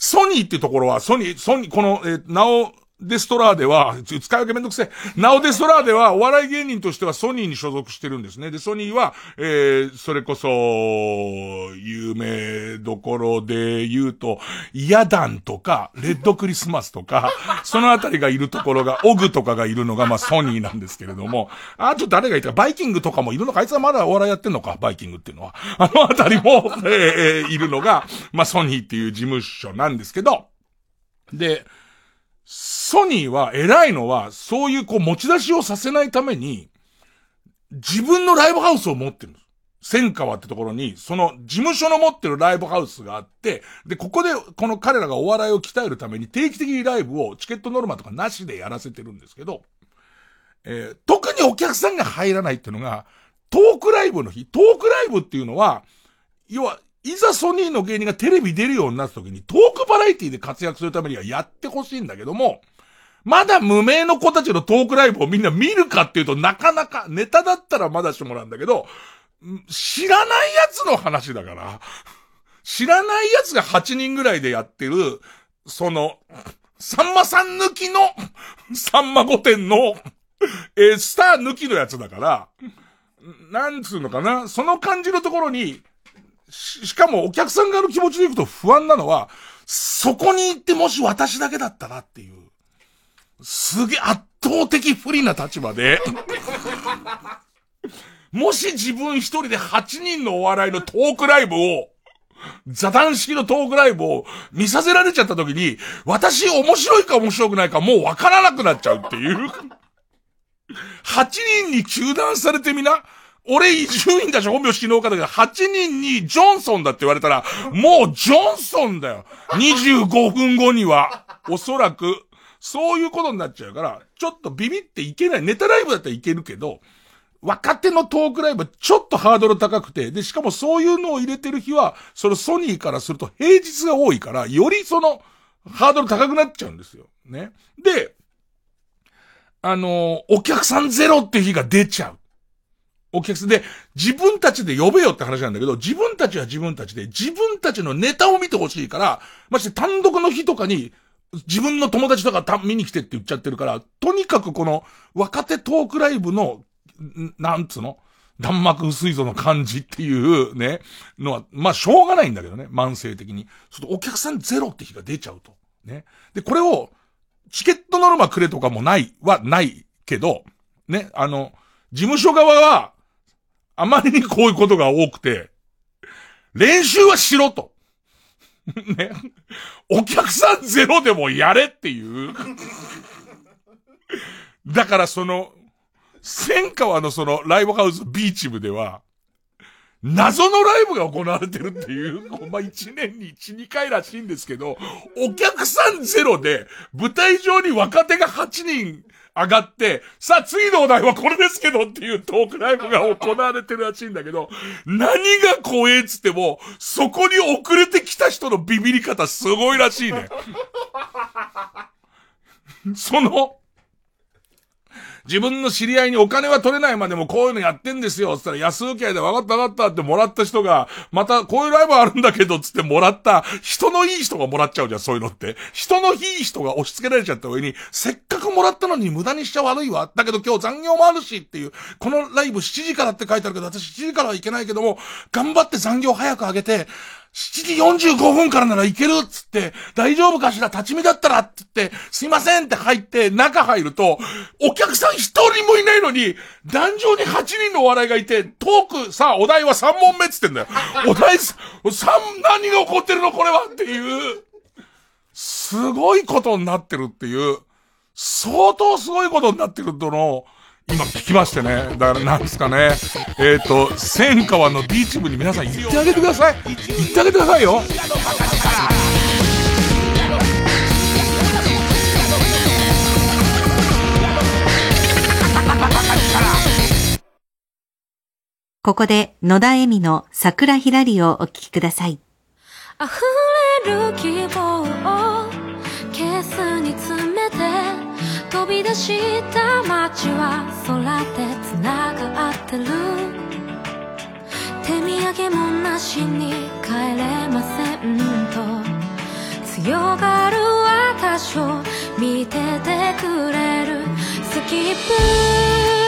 ソニーってところは、ソニー、ソニー、この、えー、なお、デストラーデは、使い分けめんどくせえ。ナオデストラーデは、お笑い芸人としてはソニーに所属してるんですね。で、ソニーは、えー、それこそ、有名どころで言うと、ヤダンとか、レッドクリスマスとか、そのあたりがいるところが、オグとかがいるのが、まあ、ソニーなんですけれども、あと誰がいたか、バイキングとかもいるのか、あいつはまだお笑いやってんのか、バイキングっていうのは。あのあたりも、えー、いるのが、まあ、ソニーっていう事務所なんですけど、で、ソニーは偉いのは、そういうこう持ち出しをさせないために、自分のライブハウスを持ってるんです。千川ってところに、その事務所の持ってるライブハウスがあって、で、ここでこの彼らがお笑いを鍛えるために定期的にライブをチケットノルマとかなしでやらせてるんですけど、えー、特にお客さんが入らないっていうのが、トークライブの日、トークライブっていうのは、要は、いざソニーの芸人がテレビ出るようになった時にトーバラエティで活躍するためにはやってほしいんだけども、まだ無名の子たちのトークライブをみんな見るかっていうとなかなかネタだったらまだしてもなんだけど、知らないやつの話だから、知らないやつが8人ぐらいでやってる、その、さんまさん抜きの、さんま御殿の、えー、スター抜きのやつだから、なんつうのかな、その感じのところに、し、しかもお客さん側の気持ちで行くと不安なのは、そこに行ってもし私だけだったらっていう、すげえ圧倒的不利な立場で、もし自分一人で8人のお笑いのトークライブを、座談式のトークライブを見させられちゃった時に、私面白いか面白くないかもうわからなくなっちゃうっていう。8人に中断されてみな。俺伊集院だし本名死のうかだけど、8人にジョンソンだって言われたら、もうジョンソンだよ。25分後には。おそらく。そういうことになっちゃうから、ちょっとビビっていけない。ネタライブだったらいけるけど、若手のトークライブちょっとハードル高くて、で、しかもそういうのを入れてる日は、そのソニーからすると平日が多いから、よりその、ハードル高くなっちゃうんですよ。ね。で、あのお客さんゼロって日が出ちゃう。お客さんで、自分たちで呼べよって話なんだけど、自分たちは自分たちで、自分たちのネタを見てほしいから、まして単独の日とかに、自分の友達とか見に来てって言っちゃってるから、とにかくこの若手トークライブのなんつうの弾幕薄いぞの感じっていうね、のは、まあ、しょうがないんだけどね、慢性的に。ちょっとお客さんゼロって日が出ちゃうと。ね。で、これを、チケットノルマくれとかもない、はないけど、ね、あの、事務所側は、あまりにこういうことが多くて、練習はしろと。ね。お客さんゼロでもやれっていう。だからその、千川のそのライブハウスビーチ部では、謎のライブが行われてるっていう、ほんま、一年に一、二回らしいんですけど、お客さんゼロで、舞台上に若手が8人上がって、さあ次のお題はこれですけどっていうトークライブが行われてるらしいんだけど、何が怖えっつっても、そこに遅れてきた人のビビり方すごいらしいね。その、自分の知り合いにお金は取れないまでもこういうのやってんですよ、つったら安請け合いで分かった分かったってもらった人が、またこういうライブあるんだけど、つってもらった、人のいい人がもらっちゃうじゃん、そういうのって。人のいい人が押し付けられちゃった上に、せっかくもらったのに無駄にしちゃ悪いわ。だけど今日残業もあるしっていう、このライブ7時からって書いてあるけど、私7時からはいけないけども、頑張って残業早く上げて、7時45分からならいけるっつって、大丈夫かしら立ち見だったらって言って、すいませんって入って、中入ると、お客さん一人もいないのに、壇上に8人のお笑いがいて、トーク、さあ、お題は3問目っつってんだよ。お題、三、何が起こってるのこれはっていう、すごいことになってるっていう、相当すごいことになってるとの、今聞きましてね。だからなんですかね。えっ、ー、と、千川のビーチ部に皆さん行ってあげてください。行ってあげてくださいよ。ここで野田恵美の桜ひらりをお聴きください。溢れる希望をケースに詰めて飛び出した街は空で繋がってる。手土産もなしに帰れませんと。強がる私を見ててくれる。スキップ。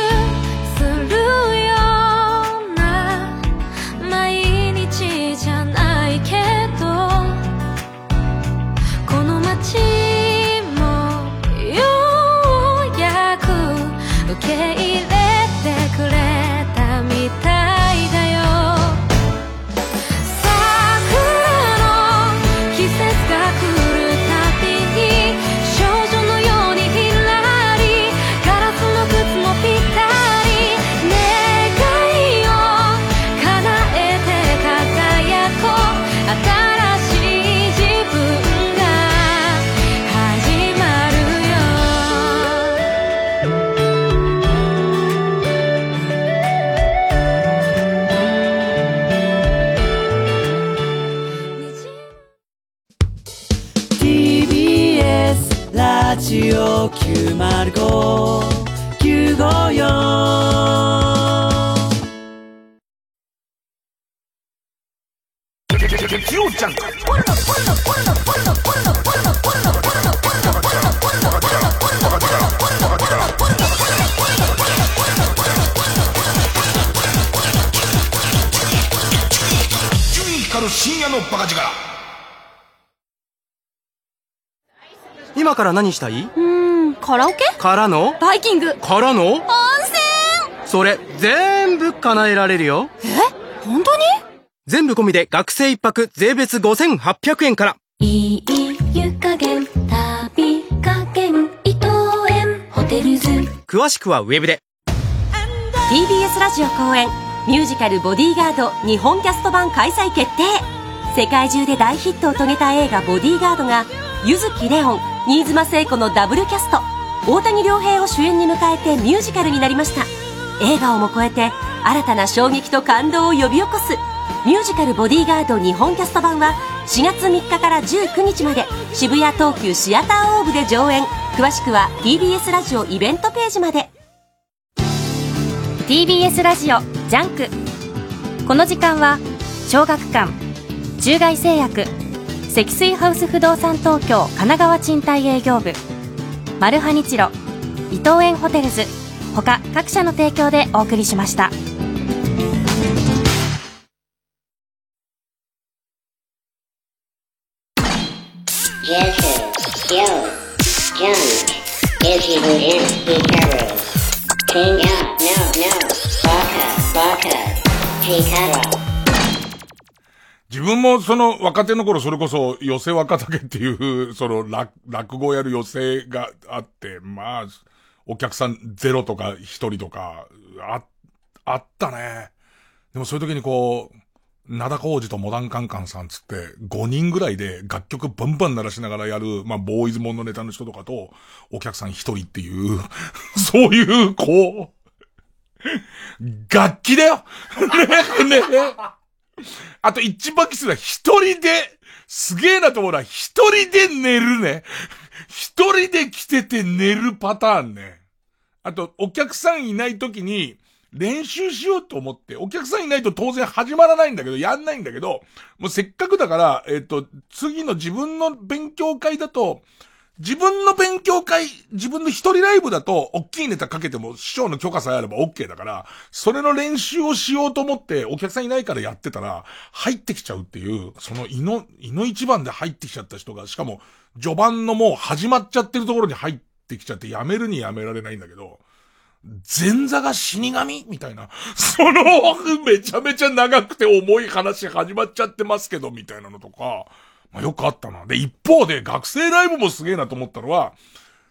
夜のバカ力。今から何したい？うーんカラオケ？からの？バイキング。からの？温泉。それ全部叶えられるよ。え？本当に？全部込みで学生一泊税別5800円から。いい湯加減旅加減伊藤園。ホテルズ。詳しくはウェブで。TBS ラジオ公演。ミュージカルボディーガード日本キャスト版開催決定世界中で大ヒットを遂げた映画ボディーガードが柚木レオン新妻聖子のダブルキャスト大谷亮平を主演に迎えてミュージカルになりました。映画をも超えて新たな衝撃と感動を呼び起こすミュージカルボディーガード日本キャスト版は4月3日から19日まで渋谷東急シアターオーブで上演。詳しくは TBS ラジオイベントページまで。TBS ラジオジャンク。この時間は小学館。中外製薬積水ハウス不動産東京神奈川賃貸営業部マルハニチロ伊藤園ホテルズ他各社の提供でお送りしました。もその若手の頃それこそ寄せ若竹っていう、その落落語をやる寄せがあって、まあ、お客さんゼロとか一人とか、あ、あったね。でもそういう時にこう、灘浩二とモダンカンカンさんつって、5人ぐらいで楽曲バンバン鳴らしながらやる、まあ、ボーイズモンのネタの人とかと、お客さん一人っていう、そういう、こう、楽器だよね、ね。あと一番きついのは一人で、すげえなと思うのは一人で寝るね。一人で来てて寝るパターンね。あと、お客さんいない時に、練習しようと思って、お客さんいないと当然始まらないんだけど、やんないんだけど、もうせっかくだから、えっ、と、次の自分の勉強会だと、自分の勉強会、自分の一人ライブだと、大きいネタかけても師匠の許可さえあれば OK だから、それの練習をしようと思って、お客さんいないからやってたら、入ってきちゃうっていう、その胃の、胃の一番で入ってきちゃった人が、しかも、序盤のもう始まっちゃってるところに入ってきちゃって、やめるにやめられないんだけど、前座が死神？みたいな。その、めちゃめちゃ長くて重い話始まっちゃってますけど、みたいなのとか、まあよくあったな。で、一方で学生ライブもすげえなと思ったのは、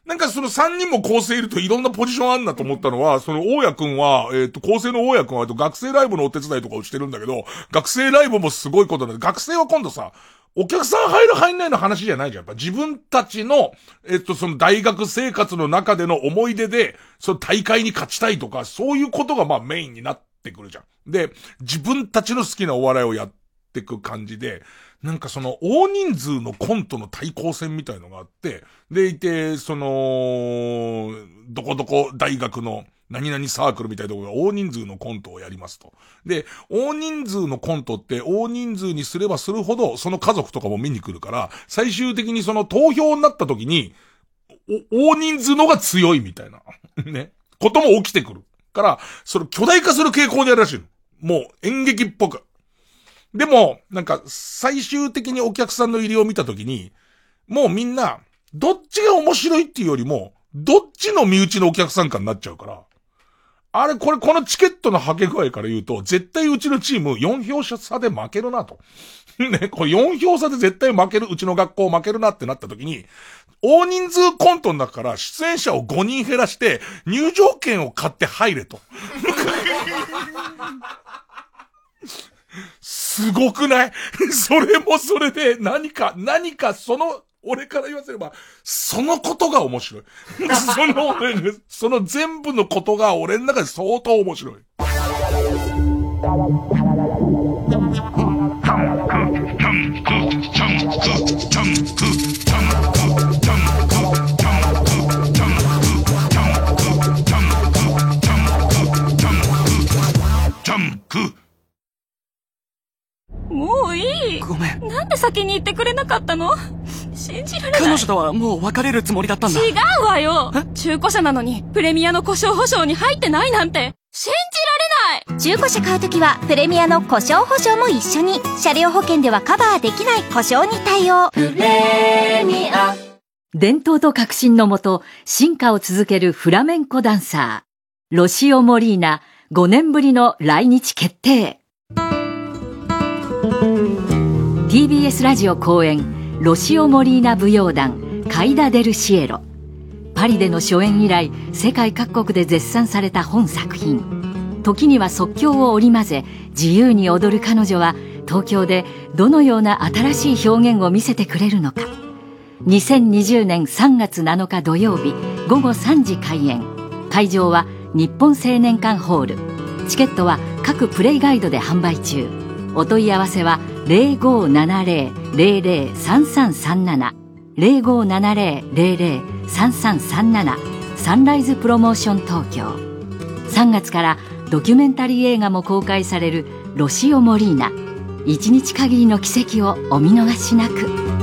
なんかその3人も構成いるといろんなポジションあんなと思ったのは、その大家くんは、えっ、と、構成の大家くんは、学生ライブのお手伝いとかをしてるんだけど、学生ライブもすごいことなんで、学生は今度さ、お客さん入る入んないの話じゃないじゃん。やっぱ自分たちの、えっと、その大学生活の中での思い出で、その大会に勝ちたいとか、そういうことがまあメインになってくるじゃん。で、自分たちの好きなお笑いをやってく感じで、なんかその大人数のコントの対抗戦みたいのがあって、でいて、その、どこどこ大学の何々サークルみたいなところが大人数のコントをやりますと。で、大人数のコントって大人数にすればするほど、その家族とかも見に来るから、最終的にその投票になった時に、大人数のが強いみたいな、ね、ことも起きてくる。から、それ巨大化する傾向にあるらしいの。もう演劇っぽく。でも、なんか、最終的にお客さんの入りを見たときに、もうみんな、どっちが面白いっていうよりも、どっちの身内のお客さんかになっちゃうから、あれ、これ、このチケットの履け具合から言うと、絶対うちのチーム4票差で負けるなと。ね、これ4票差で絶対負ける、うちの学校負けるなってなった時に、大人数コントの中から出演者を5人減らして、入場券を買って入れと。すごくない？それもそれで何か、何かその、俺から言わせれば、そのことが面白い。その、その全部のことが俺の中で相当面白い。もういい。ごめん。なんで先に言ってくれなかったの？信じられない。彼女とはもう別れるつもりだったんだ。違うわよ中古車なのに、プレミアの故障保証に入ってないなんて、信じられない中古車買うときは、プレミアの故障保証も一緒に、車両保険ではカバーできない故障に対応。プレミア。伝統と革新のもと、進化を続けるフラメンコダンサー、ロシオ・モリーナ、5年ぶりの来日決定。TBS ラジオ公演、ロシオ・モリーナ舞踊団、カイダ・デル・シエロ。パリでの初演以来、世界各国で絶賛された本作品。時には即興を織り交ぜ、自由に踊る彼女は、東京でどのような新しい表現を見せてくれるのか。2020年3月7日土曜日午後3時開演会場は日本青年館ホールチケットは各プレイガイドで販売中お問い合わせは0570-003337 0570-003337サンライズプロモーション東京。3月からドキュメンタリー映画も公開されるロシオ・モリーナ。一日限りの奇跡をお見逃しなく。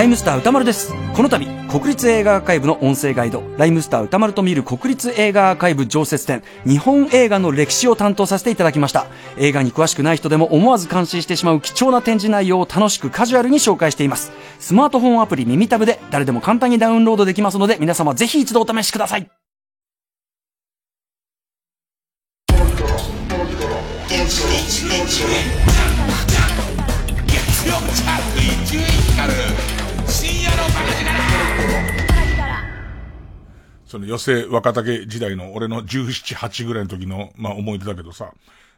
ライムスター歌丸です。この度、国立映画アーカイブの音声ガイド、ライムスター歌丸と見る国立映画アーカイブ常設展、日本映画の歴史を担当させていただきました。映画に詳しくない人でも思わず感心してしまう貴重な展示内容を楽しくカジュアルに紹介しています。スマートフォンアプリ耳タブで誰でも簡単にダウンロードできますので、皆様ぜひ一度お試しください。その寄せ若竹時代の俺の17、8ぐらいの時の、まあ思い出だけどさ、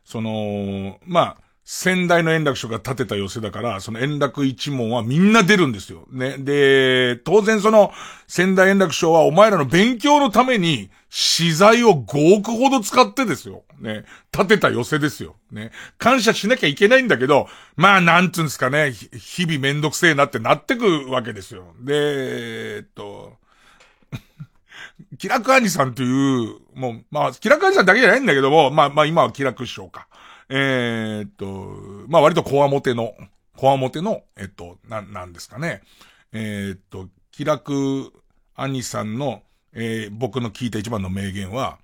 その、まあ、先代の円楽師匠が建てた寄せだから、その円楽一門はみんな出るんですよ。ね。で、当然その、先代円楽師匠はお前らの勉強のために、資材を5億ほど使ってですよ。ね。建てた寄せですよ。ね。感謝しなきゃいけないんだけど、まあなんつうんですかね、日々めんどくせえなってなってくわけですよ。で、えっと、気楽兄さんという、もう、まあ、気楽兄さんだけじゃないんだけども、まあ、まあ今は気楽師匠か。えー、っと、まあ割とこわもての、こわもての、えっと、な、なんですかね。えー、っと、気楽兄さんの、えー、僕の聞いた一番の名言は、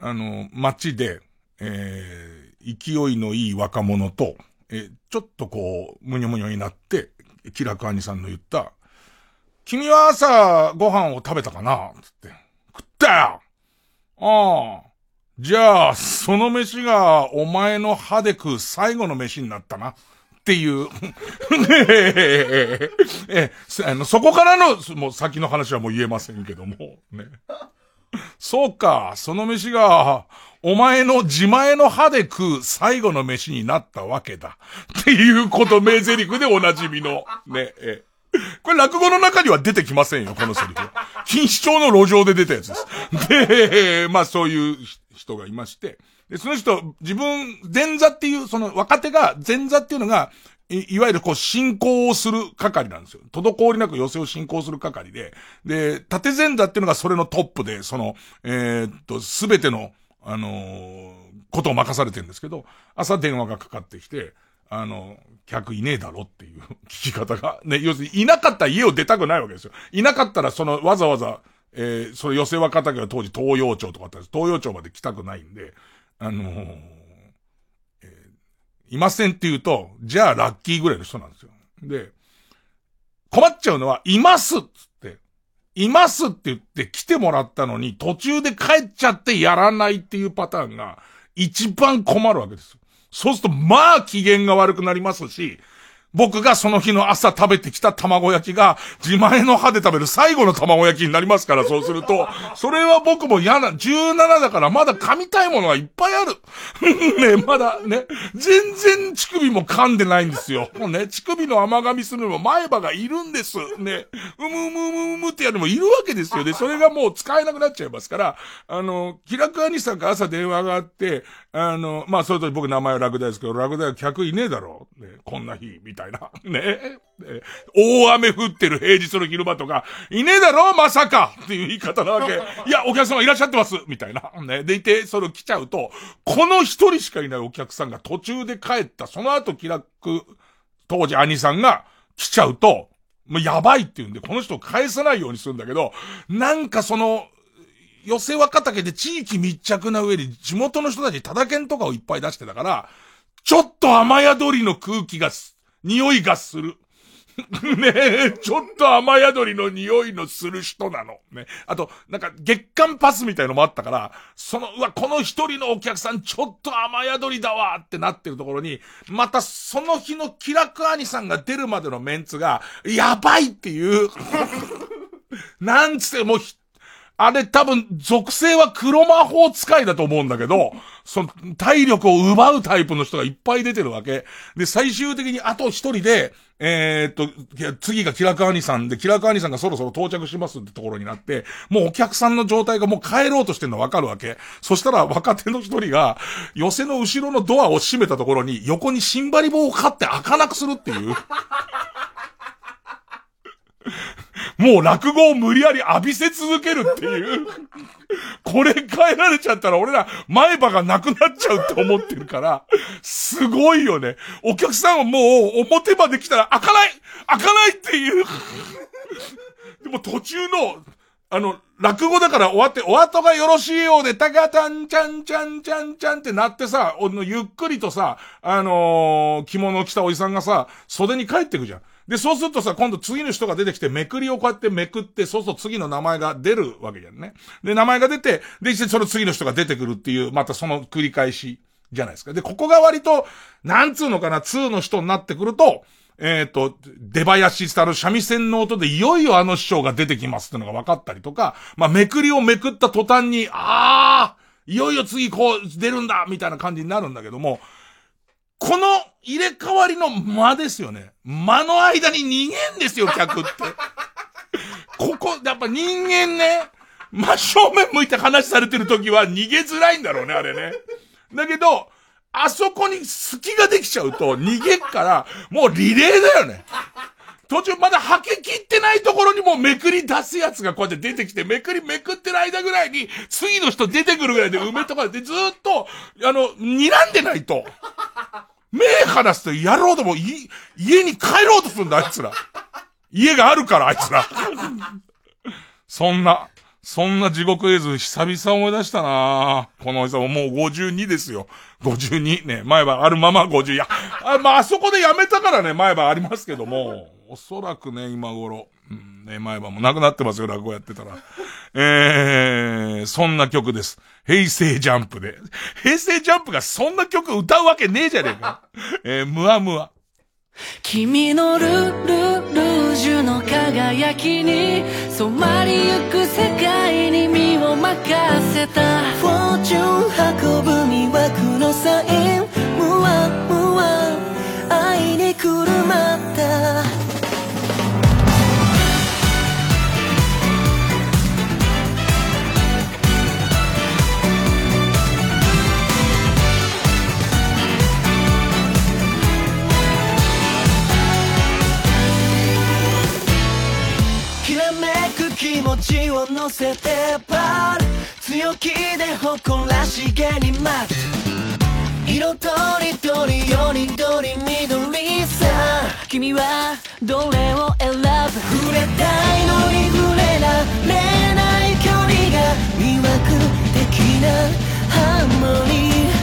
あの、街で、えー、勢いのいい若者と、えー、ちょっとこう、むにょむにょになって、気楽兄さんの言った、君は朝ご飯を食べたかな？つって。食ったよああ。じゃあ、その飯がお前の歯で食う最後の飯になったな。っていう。ええあの、そこからの、もう先の話はもう言えませんけども。ね。そうか、その飯が、お前の自前の歯で食う最後の飯になったわけだ。っていうこと名台詞でおなじみの、ね、え これ落語の中には出てきませんよ、このセリフ。錦糸町の路上で出たやつです。で、まあそういう人がいまして、で、その人、自分、前座っていう、その若手が、前座っていうのが、い、いわゆるこう進行をする係なんですよ。滞りなく寄せを進行する係で、で、縦前座っていうのがそれのトップで、その、えー、っと、すべての、あのー、ことを任されてるんですけど、朝電話がかかってきて、あの、客いねえだろっていう 聞き方が、ね、要するにいなかったら家を出たくないわけですよ。いなかったらそのわざわざ、えー、それ寄せ若竹は当時東洋町とかあったんです。東洋町まで来たくないんで、あのー、えー、いませんって言うと、じゃあラッキーぐらいの人なんですよ。で、困っちゃうのは、いますっつって、いますって言って来てもらったのに途中で帰っちゃってやらないっていうパターンが一番困るわけです。そうすると、まあ、機嫌が悪くなりますし、僕がその日の朝食べてきた卵焼きが、自前の歯で食べる最後の卵焼きになりますから、そうすると、それは僕も嫌な、17だからまだ噛みたいものがいっぱいある。ね、まだね、全然乳首も噛んでないんですよ。もうね、乳首の甘噛みするのも前歯がいるんです。ね、うむうむうむうむってやるのもいるわけですよね。それがもう使えなくなっちゃいますから、あの、気楽兄さんが朝電話があって、あの、まあ、それと僕名前は楽大ですけど、楽大は客いねえだろう。ね、こんな日、みたいな。たいな。ね。大雨降ってる平日の昼間とか、いねえだろまさかっていう言い方なわけ。いや、お客様いらっしゃってますみたいな。ね。でいて、それを来ちゃうと、この一人しかいないお客さんが途中で帰った、その後気楽、当時兄さんが来ちゃうと、もうやばいって言うんで、この人を返さないようにするんだけど、なんかその、寄せ若竹で地域密着な上に地元の人たちただ券とかをいっぱい出してたから、ちょっと雨宿りの空気が匂いがする。ねえ、ちょっと雨宿りの匂いのする人なの。ね。あと、なんか月間パスみたいのもあったから、その、うわ、この一人のお客さんちょっと雨宿りだわってなってるところに、またその日の気楽兄さんが出るまでのメンツが、やばいっていう、なんつってもうあれ多分、属性は黒魔法使いだと思うんだけど、その、体力を奪うタイプの人がいっぱい出てるわけ。で、最終的にあと一人で、えー、っと、次がキラクアニさんで、キラクアニさんがそろそろ到着しますってところになって、もうお客さんの状態がもう帰ろうとしてるのわかるわけ。そしたら若手の一人が、寄せの後ろのドアを閉めたところに、横にシンバリ棒を買って開かなくするっていう。もう落語を無理やり浴びせ続けるっていう。これ変えられちゃったら俺ら前歯がなくなっちゃうって思ってるから、すごいよね。お客さんはもう表まで来たら開かない開かないっていう。でも途中の、あの、落語だから終わって、お後がよろしいようで、たかたんちゃんちゃんちゃんちゃんってなってさ、ゆっくりとさ、あのー、着物を着たおじさんがさ、袖に帰ってくじゃん。で、そうするとさ、今度次の人が出てきて、めくりをこうやってめくって、そうすると次の名前が出るわけじゃんね。で、名前が出て、で、その次の人が出てくるっていう、またその繰り返しじゃないですか。で、ここが割と、なんつうのかな、2の人になってくると、えっ、ー、と、出囃子したの三味線の音でいよいよあの師匠が出てきますってのが分かったりとか、まあ、めくりをめくった途端に、ああいよいよ次こう出るんだみたいな感じになるんだけども、この入れ替わりの間ですよね。間の間に逃げんですよ、客って。ここ、やっぱ人間ね、真正面向いて話されてる時は逃げづらいんだろうね、あれね。だけど、あそこに隙ができちゃうと逃げっから、もうリレーだよね。途中まだ吐き切ってないところにもめくり出すやつがこうやって出てきて、めくりめくってる間ぐらいに、次の人出てくるぐらいで梅とかでずっと、あの、睨んでないと。目離すとやろうとも、い、家に帰ろうとするんだ、あいつら。家があるから、あいつら。そんな、そんな地獄絵図久々思い出したなこのおじさんももう52ですよ。52ね。前歯あるまま50。いや、あ、まあ、あそこでやめたからね、前歯ありますけども、おそらくね、今頃。うん、ね、前歯もなくなってますよ、落語やってたら。えー、そんな曲です。平成ジャンプで。平成ジャンプがそんな曲歌うわけねえじゃねえか。えー、ムワムワ。君のルルルージュの輝きに染まりゆく世界に身を任せたフォーチュン運ぶ魅惑のサイン気持ちを乗せてパール強気で誇らしげに待つ。色とりどりよりどり緑さ君はどれを選ぶ？触れたいのに触れられない距離が魅惑的なハーモニー。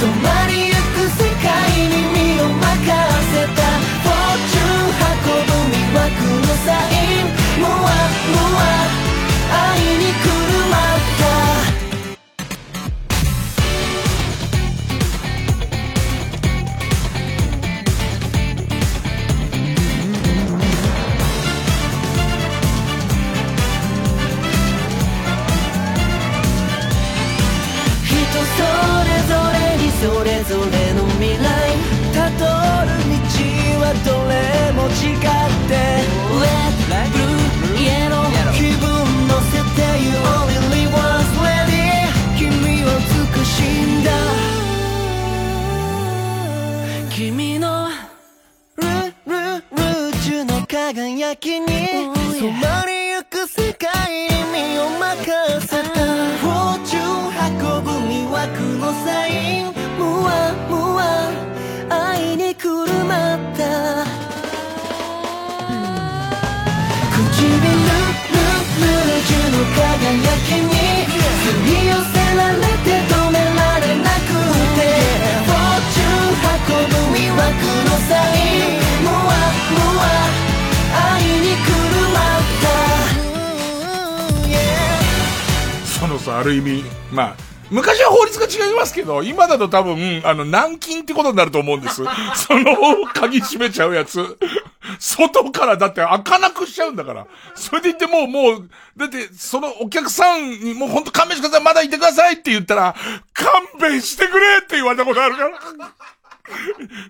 染まりゆく世界に身を任せた。フォーチュン運ぶ魅惑のサイン。もわもわそれぞれの未来たどる道はどれも違って Red, Blue, Yellow 気分乗せて You only was ready 君は美しいんだ。君のルルルージュの輝きに染まりゆく世界に身を任せた。フォーチュン運ぶ魅惑のサイン。ムワムワ。まった。唇ルルルージュの輝きに吸い寄せられて止められなくてフォーチュン運ぶ魅惑のサインムワムワ愛にくるまったそのさ、ある意味、まあ、昔は法律が違いますけど、今だと多分、あの、軟禁ってことになると思うんです。その、鍵閉めちゃうやつ。外からだって開かなくしちゃうんだから。それで言ってもう、もう、だって、そのお客さんにもうほんと勘弁してください、まだいてくださいって言ったら、勘弁してくれって言われたことあるから。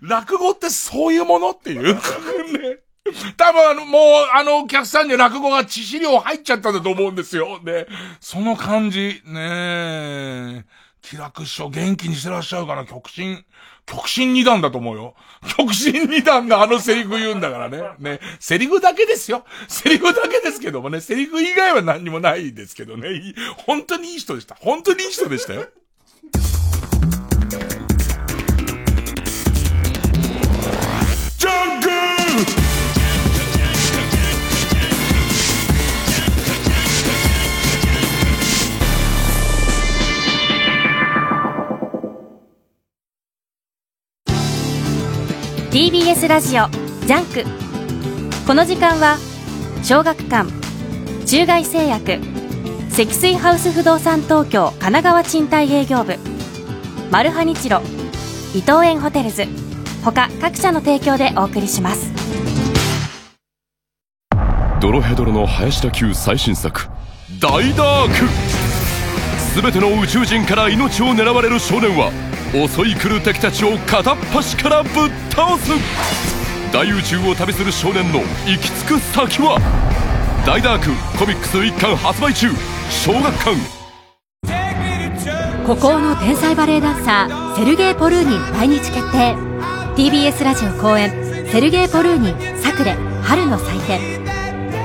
落語ってそういうものっていう。ね。多分あの、もう、あのお客さんに落語が致死量入っちゃったんだと思うんですよ。ね。その感じ、ねえ。気楽師匠元気にしてらっしゃるから、極真、極真二段だと思うよ。極真二段があのセリフ言うんだからね。ね。セリフだけですよ。セリフだけですけどもね。セリフ以外は何にもないですけどね。本当にいい人でした。本当にいい人でしたよ。ジャンク TBS ラジオジャンク。この時間は小学館中外製薬積水ハウス不動産東京神奈川賃貸営業部マルハニチロ伊藤園ホテルズ。他各社の提供でお送りします。ドロヘドロの林田級最新作大ダーク。全ての宇宙人から命を狙われる少年は襲い来る敵たちを片っ端からぶっ倒す。大宇宙を旅する少年の行き着く先は大ダークコミックス1巻発売中。小学館。孤高の天才バレエダンサーセルゲイ・ポルーニン来日決定。TBS ラジオ公演「セルゲイ・ポルーニンサクレ春の祭典」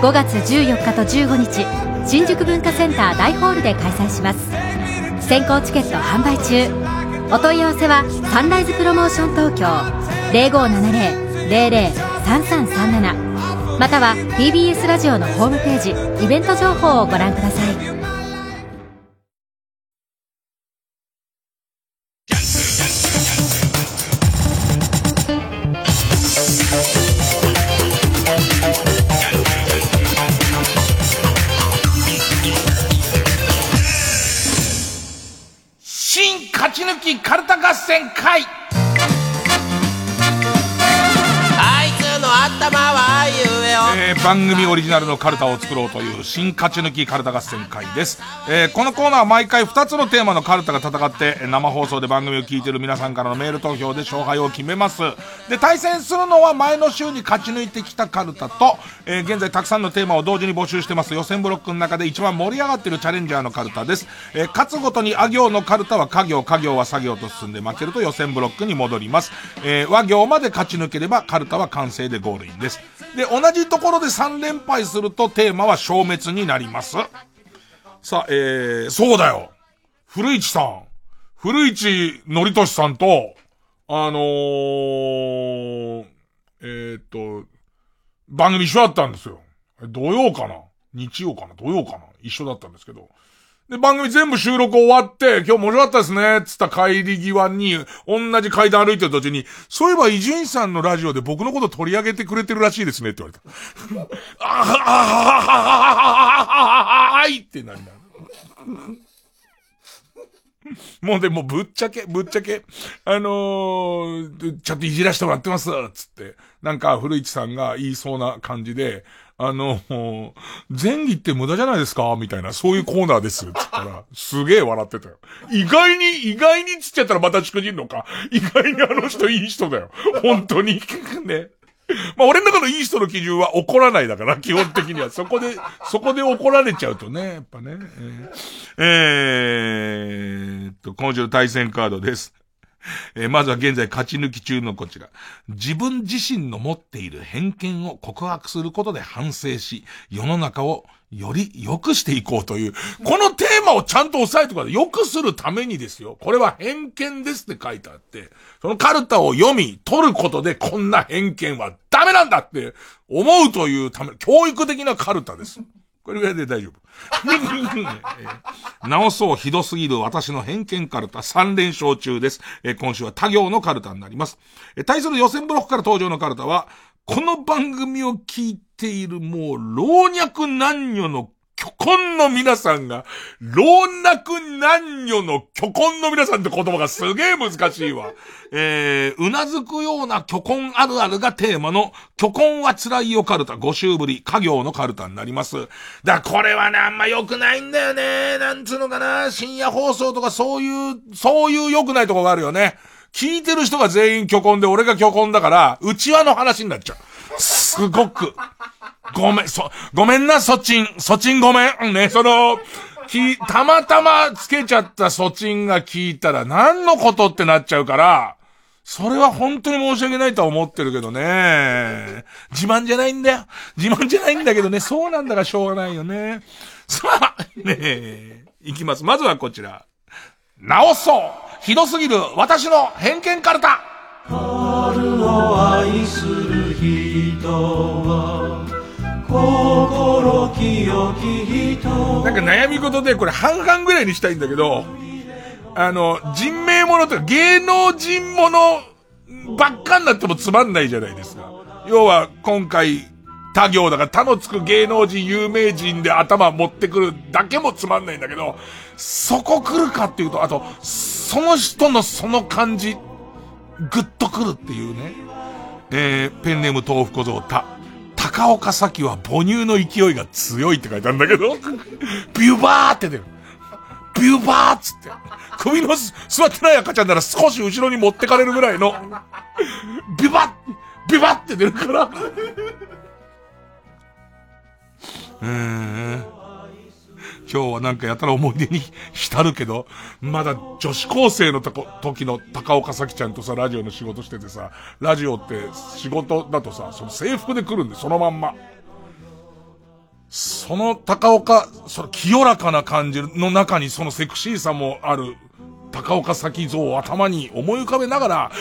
5月14日と15日新宿文化センター大ホールで開催します。先行チケット販売中。お問い合わせはサンライズプロモーション東京。0570-003337または TBS ラジオのホームページイベント情報をご覧ください。正解番組オリジナルのカルタを作ろうという新勝ち抜きカルタ合戦会です。えーこのコーナーは毎回2つのテーマのカルタが戦って、生放送で番組を聞いている皆さんからのメール投票で勝敗を決めます。で、対戦するのは前の週に勝ち抜いてきたカルタと、えー現在たくさんのテーマを同時に募集してます予選ブロックの中で一番盛り上がっているチャレンジャーのカルタです。えー勝つごとにあ行のカルタは家行、家行は作業と進んで負けると予選ブロックに戻ります。え和行まで勝ち抜ければカルタは完成でゴールインです。で、同じところで3連敗するとテーマは消滅になります。さあ、えー、そうだよ。古市さん。古市のりとしさんと、あのー、えーっと、番組一緒だったんですよ。土曜かな？日曜かな？土曜かな？一緒だったんですけど。で、番組全部収録終わって、今日面白かったですね、つった帰り際に、同じ階段歩いてる途中に、そういえば伊集院さんのラジオで僕のこと取り上げてくれてるらしいですね、って言われた。あはははははははいってなりな。もうでもぶっちゃけ、ぶっちゃけ、あのー、ちょっといじらしてもらってます、つって。なんか古市さんが言いそうな感じで、あの、前儀って無駄じゃないですか？みたいな、そういうコーナーです。つったら、すげえ笑ってたよ。意外に、意外につっちゃったらまたしくじんのか？意外にあの人いい人だよ。本当に。ね。まあ俺の中のいい人の基準は怒らないだから、基本的には。そこで、そこで怒られちゃうとね、やっぱね。えー、えーっと、今週の対戦カードです。えーまずは現在勝ち抜き中のこちら。自分自身の持っている偏見を告白することで反省し、世の中をより良くしていこうという、このテーマをちゃんと押さえてください。良くするためにですよ。これは偏見ですって書いてあって、そのカルタを読み、取ることでこんな偏見はダメなんだって思うというため、教育的なカルタです。これぐらいで大丈夫。直そうひどすぎる私の偏見カルタ3連勝中です。え今週は他行のカルタになります。え対する予選ブロックから登場のカルタは、この番組を聞いているもう老若男女の巨根の皆さんが、老若男女の巨根の皆さんって言葉がすげえ難しいわ。えー、うなずくような巨根あるあるがテーマの、巨根は辛いよカルタ5週ぶり、家業のカルタになります。だからこれはね、あんま良くないんだよね。なんつうのかな、深夜放送とかそういう、そういう良くないとこがあるよね。聞いてる人が全員巨根で俺が巨根だから、内輪の話になっちゃう。すごく。ごめん、そ、ごめんな、そちん。そちんごめん。ね、その、き、たまたまつけちゃったそちんが聞いたら何のことってなっちゃうから、それは本当に申し訳ないとは思ってるけどね。自慢じゃないんだよ。自慢じゃないんだけどね、そうなんだからしょうがないよね。さあ、ねえ、いきます。まずはこちら。直そうひどすぎる私の偏見カルタ春を愛する人は心清き人なんか悩み事でこれ半々ぐらいにしたいんだけど、あの、人名ものとか芸能人ものばっかになってもつまんないじゃないですか。要は今回他行だから他のつく芸能人有名人で頭持ってくるだけもつまんないんだけど、そこ来るかっていうと、あと、その人のその感じ、ぐっとくるっていうね。えー、ペンネーム豆腐小僧た。高岡咲は母乳の勢いが強いって書いてあるんだけど、ビューバーって出る。ビューバーっつって。首の座ってない赤ちゃんなら少し後ろに持ってかれるぐらいの、ビューバッビューバッって出るから。うーん。今日はなんかやたら思い出に浸るけど、まだ女子高生のとこ時の高岡咲ちゃんとさ、ラジオの仕事しててさ、ラジオって仕事だとさ、その制服で来るんで、そのまんま。その高岡、その清らかな感じの中にそのセクシーさもある高岡咲像を頭に思い浮かべながら、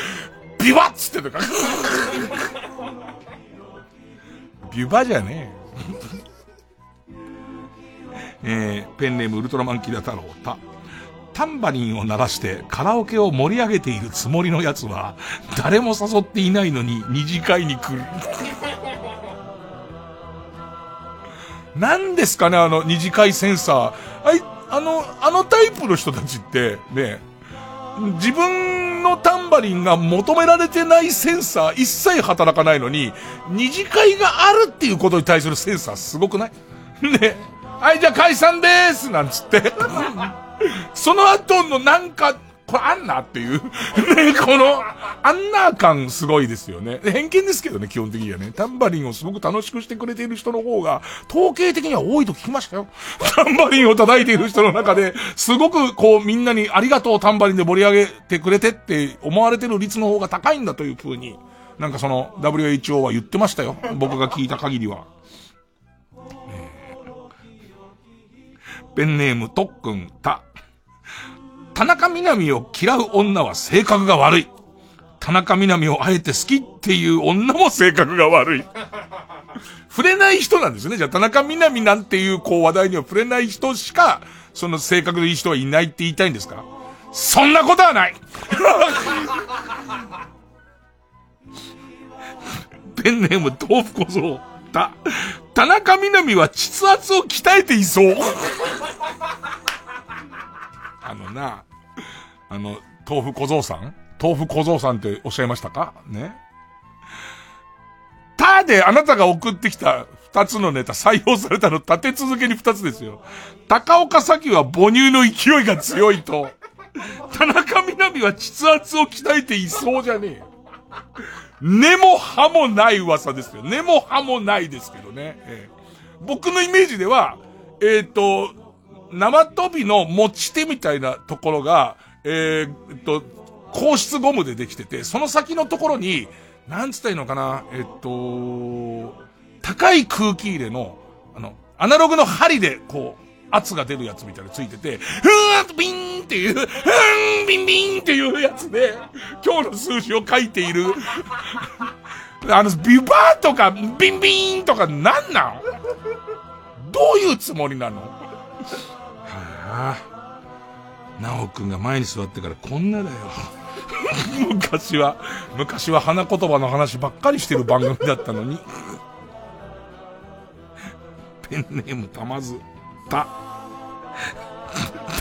ビバッつってとか。ビュバじゃねえ。えー、ペンネームウルトラマンキラ太郎た。タンバリンを鳴らしてカラオケを盛り上げているつもりのやつは、誰も誘っていないのに二次会に来る。何ですかね、あの二次会センサー。あい、あの、あのタイプの人たちって、ね、自分のタンバリンが求められてないセンサー一切働かないのに、二次会があるっていうことに対するセンサーすごくない？ね。はい、じゃあ解散でーすなんつって。その後のなんか、これあんなっていう。ね、この、あんな感すごいですよね。偏見ですけどね、基本的にはね。タンバリンをすごく楽しくしてくれている人の方が、統計的には多いと聞きましたよ。タンバリンを叩いている人の中で、すごくこうみんなにありがとうタンバリンで盛り上げてくれてって思われてる率の方が高いんだという風に、なんかその WHO は言ってましたよ。僕が聞いた限りは。ペンネーム、とっくん、た。田中みな実を嫌う女は性格が悪い。田中みな実をあえて好きっていう女も性格が悪い。触れない人なんですね。じゃあ田中みな実なんていうこう話題には触れない人しか、その性格のいい人はいないって言いたいんですか？そんなことはない ペンネーム豆腐小僧。た、田中みな実は膣圧を鍛えていそう。あのな、あの、豆腐小僧さん？豆腐小僧さんっておっしゃいましたか？ね？たであなたが送ってきた二つのネタ採用されたの立て続けに二つですよ。高岡咲は母乳の勢いが強いと、田中みな実は膣圧を鍛えていそうじゃねえよ。根も葉もない噂ですよ。根も葉もないですけどね。えー僕のイメージでは、えっ、と、生飛びの持ち手みたいなところが、えーっと、硬質ゴムでできてて、その先のところに、なんつったらいいのかな、えっと、高い空気入れの、あの、アナログの針で、こう、圧が出るやつみたいなついてて、ふーんとビンっていう、ふーん、ビンビンっていうやつで、今日の数字を書いている。あの、ビバーとか、ビンビンとかなんなん？どういうつもりなの？はあ、なおくんが前に座ってからこんなだよ。昔は、昔は花言葉の話ばっかりしてる番組だったのに。ペンネームたまず、た、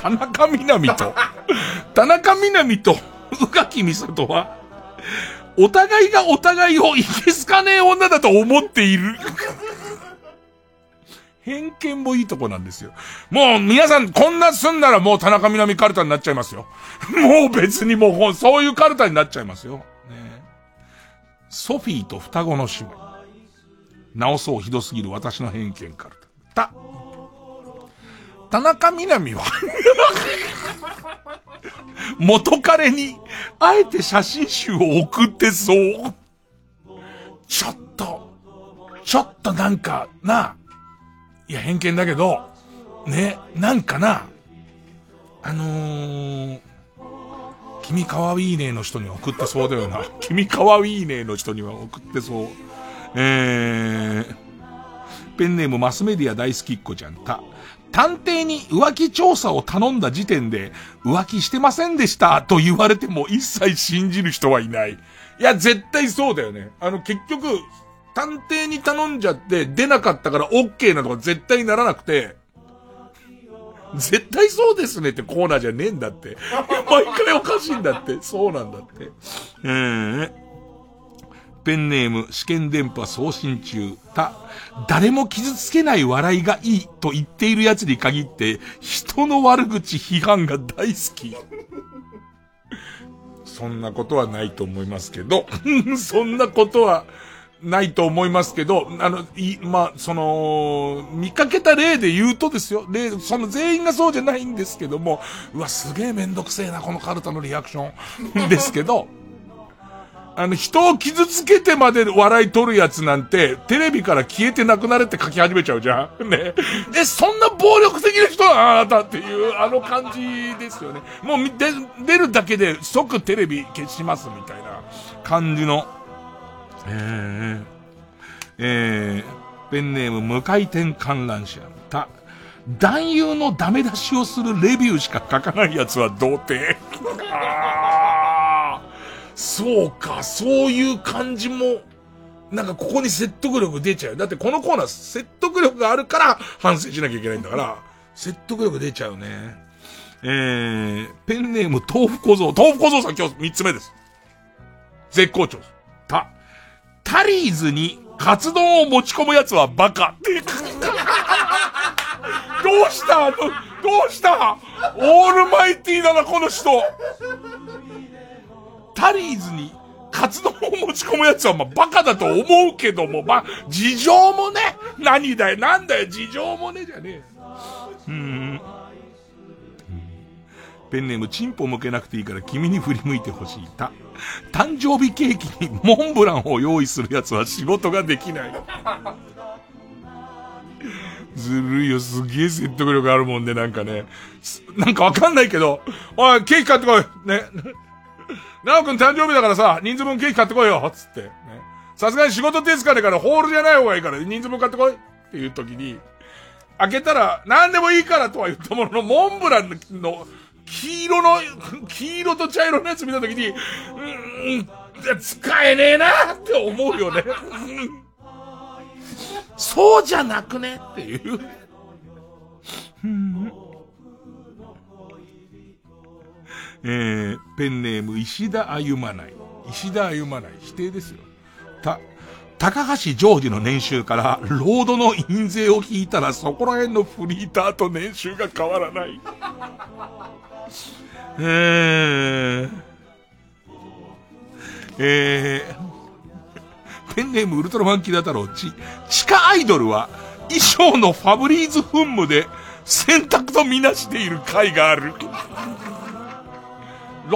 田中みなみと、田中みなみと、宇垣美里は、お互いがお互いをいけすかねえ女だと思っている。偏見もいいとこなんですよ。もう皆さんこんなすんならもう田中みなみカルタになっちゃいますよ。もう別にもうそういうカルタになっちゃいますよ。ね、ソフィーと双子の姉妹。直そうひどすぎる私の偏見カルタ。た、田中みなみは 元彼に、あえて写真集を送ってそう。ちょっと、ちょっとなんか、な、いや、偏見だけど、ね、なんかな、あのー、君かわいいねの人に送ってそうだよな。君かわいいねの人には送ってそう。えー、ペンネームマスメディア大好きっ子ちゃんた。探偵に浮気調査を頼んだ時点で、浮気してませんでしたと言われても一切信じる人はいない。いや、絶対そうだよね。あの、結局、探偵に頼んじゃって出なかったから OK なのが絶対にならなくて、絶対そうですねってコーナーじゃねえんだって。毎回おかしいんだって。そうなんだって。えー、ペンネーム試験電波送信中。た、誰も傷つけない笑いがいいと言っている奴に限って、人の悪口批判が大好き。そんなことはないと思いますけど、そんなことはないと思いますけど、あの、い、まあ、その、見かけた例で言うとですよ、例、その全員がそうじゃないんですけども、うわ、すげえめんどくせえな、このカルタのリアクション。ですけど、あの、人を傷つけてまで笑い取るやつなんて、テレビから消えてなくなれって書き始めちゃうじゃん ね。え、そんな暴力的な人なあなたっていう、あの感じですよね。もう、で、出るだけで即テレビ消しますみたいな感じの。えー、えー、ペンネーム無回転観覧車。た、男優のダメ出しをするレビューしか書かない奴は童貞。そうか、そういう感じも、なんかここに説得力出ちゃう。だってこのコーナー説得力があるから反省しなきゃいけないんだから、説得力出ちゃうね。えー、ペンネーム豆腐小僧。豆腐小僧さん今日三つ目です。絶好調。た、タリーズにカツ丼を持ち込む奴はバカ。どうした？どうした？オールマイティーだな、この人。タリーズにカツ丼を持ち込む奴はまあバカだと思うけども、まあ、事情もね、何だよ、なんだよ、事情もね、じゃねえ。うん。ペンネームチンポ向けなくていいから君に振り向いてほしい。た、誕生日ケーキにモンブランを用意する奴は仕事ができない。ずるいよ、すげえ説得力あるもんね、なんかね。なんかわかんないけど、おい、ケーキ買ってこいね。なおくん誕生日だからさ、人数分ケーキ買ってこいよつって。ね。さすがに仕事手疲れからホールじゃない方がいいから人数分買ってこいっていう時に、開けたら何でもいいからとは言ったものの、モンブランの黄色の、黄色と茶色のやつ見た時に、うーん、使えねえなって思うよね。そうじゃなくね？っていう。えー、ペンネーム石田歩まない。石田歩まない。否定ですよ。た、高橋ジョージの年収から、ロードの印税を引いたら、そこら辺のフリーターと年収が変わらない。えー、えー、ペンネームウルトラマンキダ太郎ち、地下アイドルは衣装のファブリーズ噴霧で洗濯とみなしている回がある。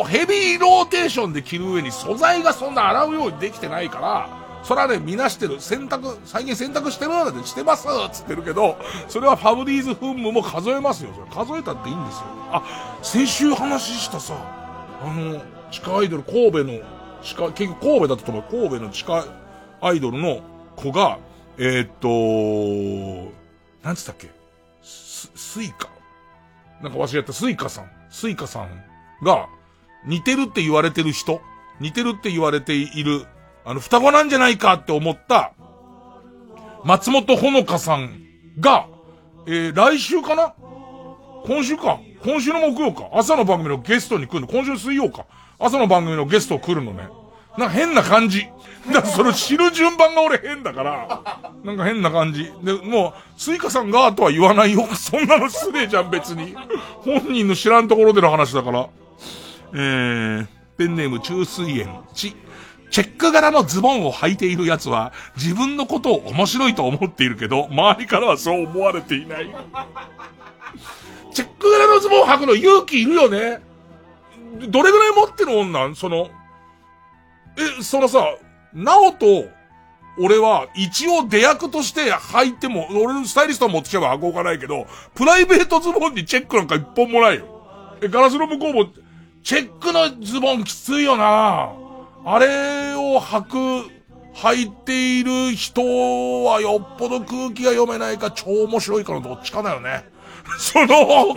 ヘビーローテーションで着る上に素材がそんな洗うようにできてないから、それはね、みなしてる。洗濯、最近洗濯してるのでしてますつってるけど、それはファブリーズ噴霧も数えますよ。それ数えたっていいんですよ。あ、先週話したさ、あの、地下アイドル神戸の、地下、結局神戸だったと思う。神戸の地下アイドルの子が、えー、っと、なんつったっけ？ス、スイカなんか忘れちゃった、スイカさん。スイカさんが、似てるって言われてる人、似てるって言われている、あの、双子なんじゃないかって思った、松本穂香さんが、えー、来週かな？今週か？今週の木曜か？朝の番組のゲストに来るの？今週水曜か？朝の番組のゲスト来るのね。なんか変な感じ。だからそれ知る順番が俺変だから、なんか変な感じ。で、もう、スイカさんがとは言わないよ。そんなの失礼じゃん、別に。本人の知らんところでの話だから。えー、ペンネーム中水炎、ち、チェック柄のズボンを履いている奴は、自分のことを面白いと思っているけど、周りからはそう思われていない。チェック柄のズボンを履くの勇気いるよね。どれぐらい持ってる女？その、え、そのさ、なおと、俺は一応出役として履いても、俺のスタイリスト持ってきゃば履こうかないけど、プライベートズボンにチェックなんか一本もないよ。え、ガラスの向こうも、チェックのズボンきついよなあれを履く、履いている人はよっぽど空気が読めないか超面白いからどっちかだよね。その、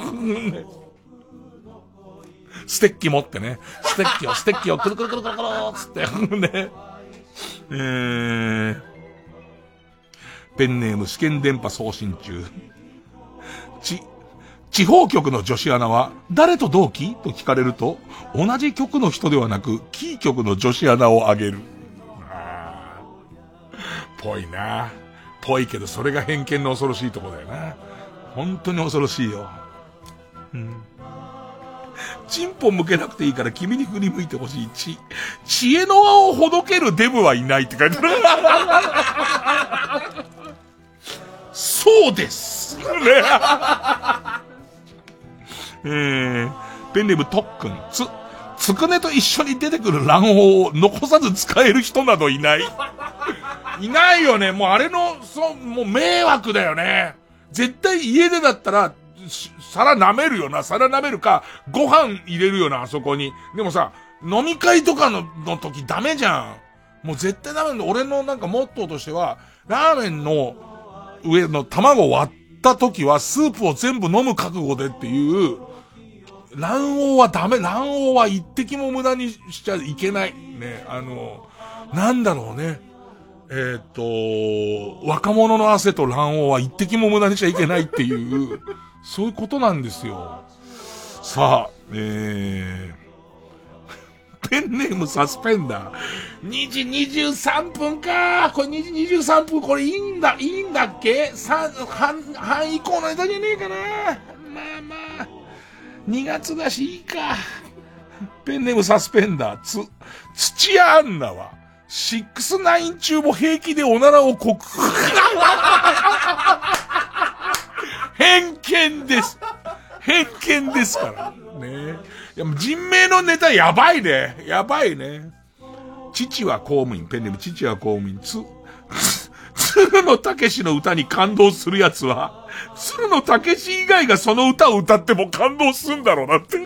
ステッキ持ってね。ステッキを、ステッキをくるくるくるくるくるつって、ね。えー、ペンネーム試験電波送信中。ち、地方局の女子アナは、誰と同期？と聞かれると、同じ局の人ではなく、キー局の女子アナをあげる。あぽいな。ぽいけど、それが偏見の恐ろしいとこだよな。本当に恐ろしいよ。うん。チンポ向けなくていいから君に振り向いてほしい。ち、知恵の輪をほどけるデブはいないって書いてある。そうですね。えー、ペンネーム特訓、つ、つくねと一緒に出てくる卵黄を残さず使える人などいない。いないよね。もうあれの、そう、もう迷惑だよね。絶対家でだったら、皿舐めるよな。皿舐めるか、ご飯入れるよな、あそこに。でもさ、飲み会とかの、の時ダメじゃん。もう絶対ダメだ。俺のなんかモットーとしては、ラーメンの上の卵を割った時は、スープを全部飲む覚悟でっていう、卵黄はダメ。卵黄は一滴も無駄にしちゃいけない。ね、あの、なんだろうね。えっ、と、若者の汗と卵黄は一滴も無駄にしちゃいけないっていう、そういうことなんですよ。さあ、えー、ペンネームサスペンダー。2時23分かこれ2時23分、これいいんだ、いいんだっけ ?3、半、半以降の間じゃねえかなまあまあ。2月だしいいか。ペンネームサスペンダー、つ、土屋アンナは、シックスナイン中も平気でおならを告白。偏見です。偏見ですから。ねいや、人命のネタやばいね。やばいね。父は公務員、ペンネーム父は公務員、つ、鶴野武史の歌に感動する奴は、鶴野武史以外がその歌を歌っても感動するんだろうなって。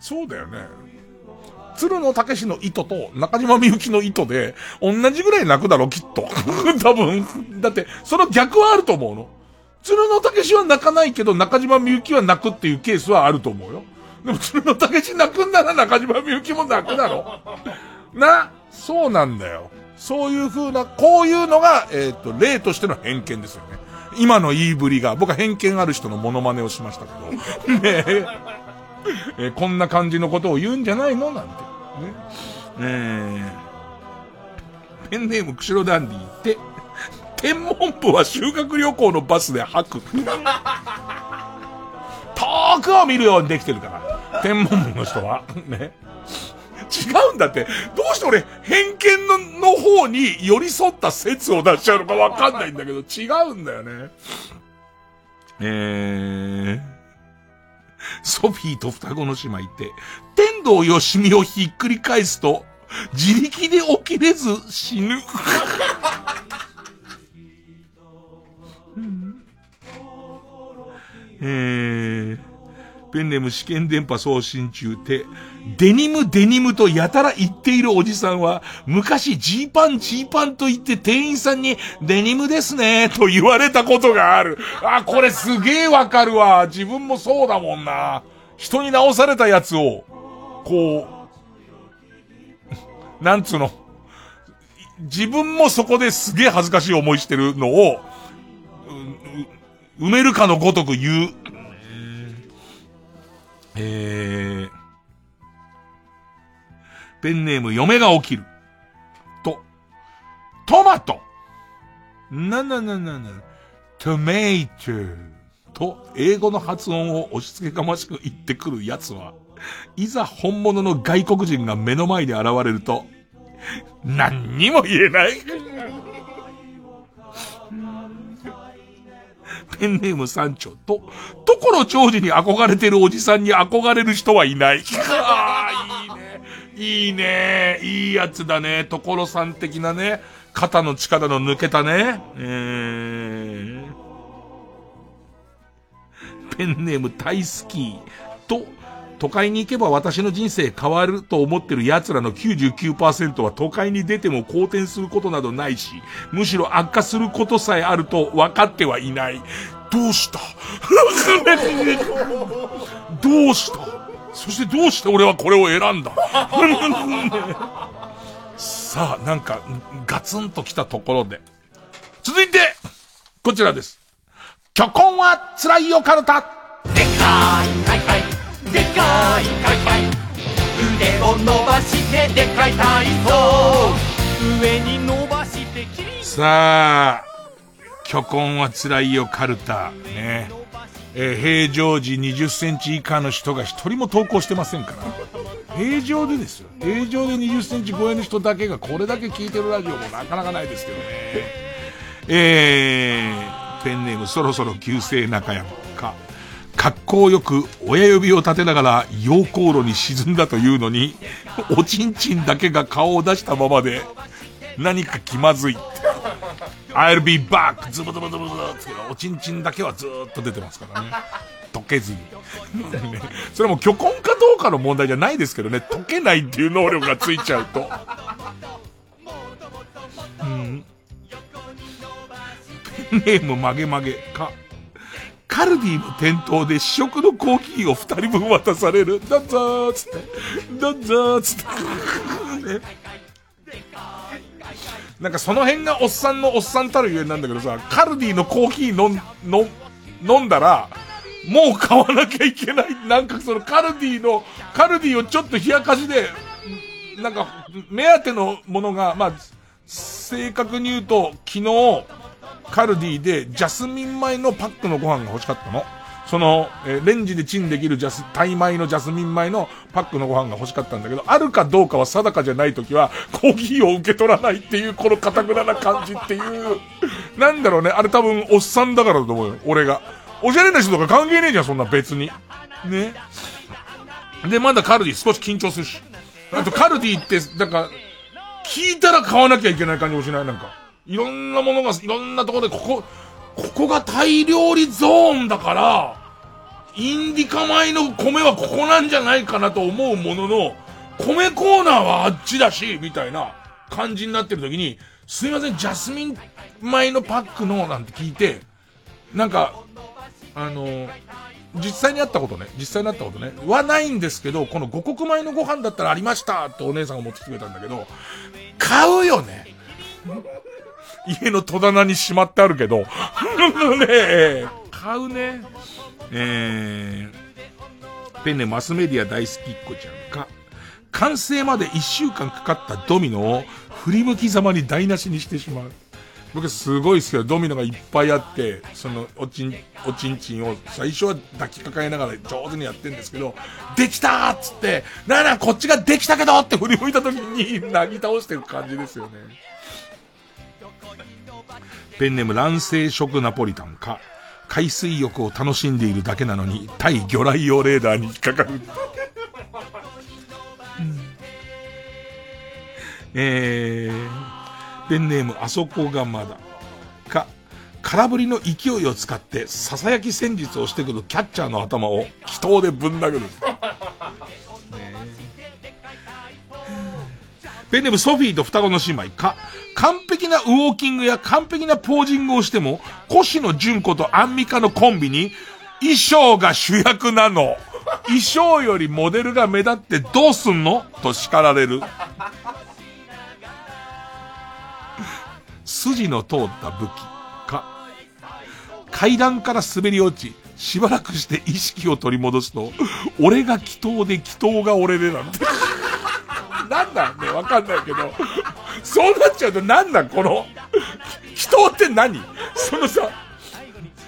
そうだよね。鶴野武史の糸と中島みゆきの糸で、同じぐらい泣くだろ、きっと。多分。だって、その逆はあると思うの。鶴野武史は泣かないけど、中島みゆきは泣くっていうケースはあると思うよ。でも鶴野武史泣くんなら中島みゆきも泣くだろ。な、そうなんだよ。そういう風な、こういうのが、えっ、ー、と、例としての偏見ですよね。今の言いぶりが、僕は偏見ある人のモノマネをしましたけど。ねえ。えー、こんな感じのことを言うんじゃないのなんて。ね。えー、ペンネーム釧路ダンディって、天文部は修学旅行のバスで吐く。遠くを見るようにできてるから。天文部の人は。ね。違うんだって。どうして俺、偏見の、の方に寄り添った説を出しちゃうのかわかんないんだけど、違うんだよね。えー、ソフィーと双子の姉妹って、天童よしみをひっくり返すと、自力で起きれず死ぬ。えー、ペンネーム試験電波送信中って、デニムデニムとやたら言っているおじさんは、昔ジーパンジーパンと言って店員さんに、デニムですね、と言われたことがある。あ、これすげえわかるわ。自分もそうだもんな。人に直されたやつを、こう、なんつうの？自分もそこですげえ恥ずかしい思いしてるのを、埋めるかのごとく言う。えー、ペンネーム嫁が起きる。と、トマトななななな、トメイトと英語の発音を押し付けがましく言ってくる奴は、いざ本物の外国人が目の前に現れると、何にも言えない。ペンネーム山頂と、ところ長寿に憧れてるおじさんに憧れる人はいない。いいね。いい。やつだね。ところさん的なね。肩の力の抜けたね。えー、ペンネーム大好きと、都会に行けば私の人生変わると思ってる奴らの99%は都会に出ても好転することなどないし、むしろ悪化することさえあると分かってはいない。どうした？どうした？そしてどうして俺はこれを選んだ？さあ、なんか、ガツンと来たところで。続いて、こちらです。巨根は辛いよカルタ。でかいかいかい。でかいかいかい。腕を伸ばしてでかい体操。上に伸ばしてさあ巨根はつらいよカルタ。ねえー、平常時20センチ以下の人が一人も投稿してませんから。平常でですよ。平常で20センチ超えの人だけがこれだけ聞いてるラジオもなかなかないですけどね。えー、ペンネームそろそろ旧姓中山か。格好よく親指を立てながら溶鉱炉に沈んだというのに、おちんちんだけが顔を出したままで、何か気まずい。I'll be back! ズブズブズブズブっておちんちんだけはずっと出てますからね。溶けずに。それも虚根かどうかの問題じゃないですけどね、溶けないっていう能力がついちゃうと。うん。ペンネーム曲げ曲げか。カルディの店頭で試食のコーヒーを二人分渡される。どうぞーつって。どうぞーつって。ね。なんかその辺がおっさんのおっさんたるゆえなんだけどさ、カルディのコーヒー飲ん、飲、飲んだら、もう買わなきゃいけない。なんかそのカルディの、カルディをちょっと冷やかしで、なんか、目当てのものが、まあ、正確に言うと、昨日、カルディでジャスミン米のパックのご飯が欲しかったの。その、えー、レンジでチンできるジャス、タイ米のジャスミン米のパックのご飯が欲しかったんだけど、あるかどうかは定かじゃない時は、コーヒーを受け取らないっていう、この堅くなな感じっていう、なんだろうね、あれ多分おっさんだからだと思うよ、俺が。おしゃれな人とか関係ねえじゃん、そんな別に。ね。で、まだカルディ少し緊張するし。あとカルディって、なんか、聞いたら買わなきゃいけない感じもしないなんか。いろんなものが、いろんなところで、ここ、ここがタイ料理ゾーンだから、インディカ米の米はここなんじゃないかなと思うものの、米コーナーはあっちだし、みたいな感じになってる時に、すいません、ジャスミン米のパックの、なんて聞いて、なんか、あの、実際にあったことね、実際にあったことね、はないんですけど、この五穀米のご飯だったらありましたってお姉さんが持ってきてくれたんだけど、買うよね。家の戸棚にしまってあるけど、ね買うね。えー、ペンネマスメディア大好きっ子ちゃんか、完成まで一週間かかったドミノを振り向きざまに台無しにしてしまう。僕すごい好きだ。ドミノがいっぱいあって、その、おちん、おちんちんを最初は抱きかかえながら上手にやってんですけど、できたーっつって、なあなあこっちができたけどって振り向いた時に、なぎ倒してる感じですよね。ペンネーム卵生食ナポリタンか、海水浴を楽しんでいるだけなのに、対魚雷用レーダーに引っかかる。えー、ペンネームあそこがまだ。か、空振りの勢いを使って、ささやき戦術をしてくるキャッチャーの頭を、気刀でぶん殴る。ペンネームソフィーと双子の姉妹か、完璧なウォーキングや完璧なポージングをしても、越野純子とアンミカのコンビに、衣装が主役なの。衣装よりモデルが目立ってどうすんの？と叱られる。筋の通った武器か、階段から滑り落ち、しばらくして意識を取り戻すと、俺が祈祷で祈祷が俺でなんて。なんなんね、わかんないけど。そうなっちゃうとなんなんこの、祈祷って何？そのさ、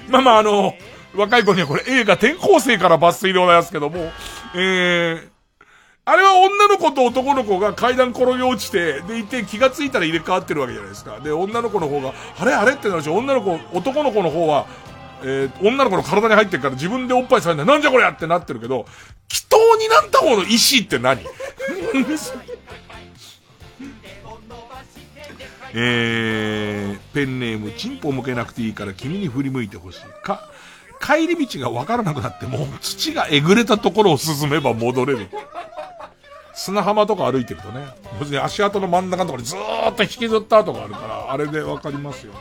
まあまああの、若い子にはこれ映画転校生から抜粋でございますけども、えー、あれは女の子と男の子が階段転げ落ちて、でいて気がついたら入れ替わってるわけじゃないですか。で、女の子の方が、あれ？あれ？ってなるし、女の子、男の子の方は、えー、女の子の体に入ってるから自分でおっぱいされない。なんじゃこりゃ？ってなってるけど、祈祷になった方の意思って何？えー、ペンネーム、チンポ向けなくていいから君に振り向いてほしい。か、帰り道がわからなくなっても、土がえぐれたところを進めば戻れる。砂浜とか歩いてるとね、別に足跡の真ん中のところにずーっと引きずった跡があるから、あれでわかりますよね。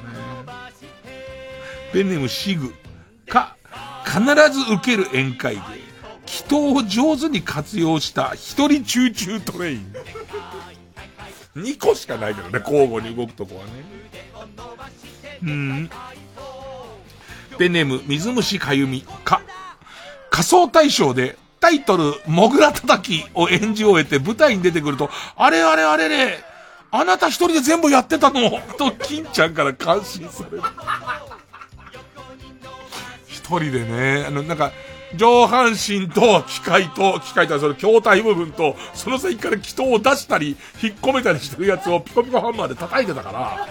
ペンネームシグ。か、必ず受ける宴会で、亀頭を上手に活用した一人チューチュートレイン。2個しかないけどね、交互に動くとこはね。うん。ペンネーム、水虫かゆみ。か、仮装大賞で、タイトル、モグラ叩きを演じ終えて舞台に出てくると、あれあれあれれ、あなた一人で全部やってたの？と、金ちゃんから感心される。一人でね、あの、なんか、上半身と機械と、機械とはその筐体部分と、その先から気筒を出したり、引っ込めたりしてるやつをピコピコハンマーで叩いてたから、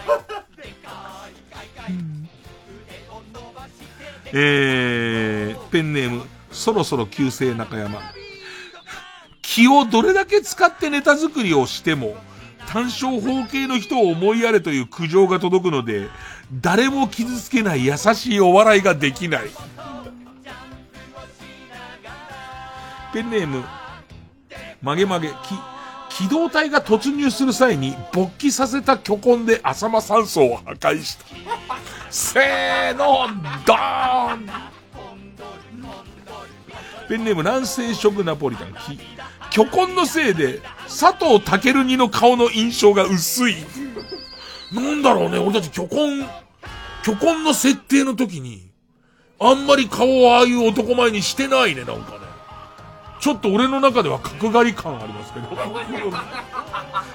えー、ペンネーム、そろそろ旧姓中山。気をどれだけ使ってネタ作りをしても、単小方形の人を思いやれという苦情が届くので、誰も傷つけない優しいお笑いができない。ペンネーム、曲げ曲げ、き、機動隊が突入する際に勃起させた巨根で浅間山荘を破壊した。せーの、ドーンペンネーム南西食ナポリタン、き、巨根のせいで佐藤健にの顔の印象が薄い。なんだろうね、俺たち巨根、巨根の設定の時に、あんまり顔をああいう男前にしてないね、なんかね。ちょっと俺の中では角刈り感ありますけど。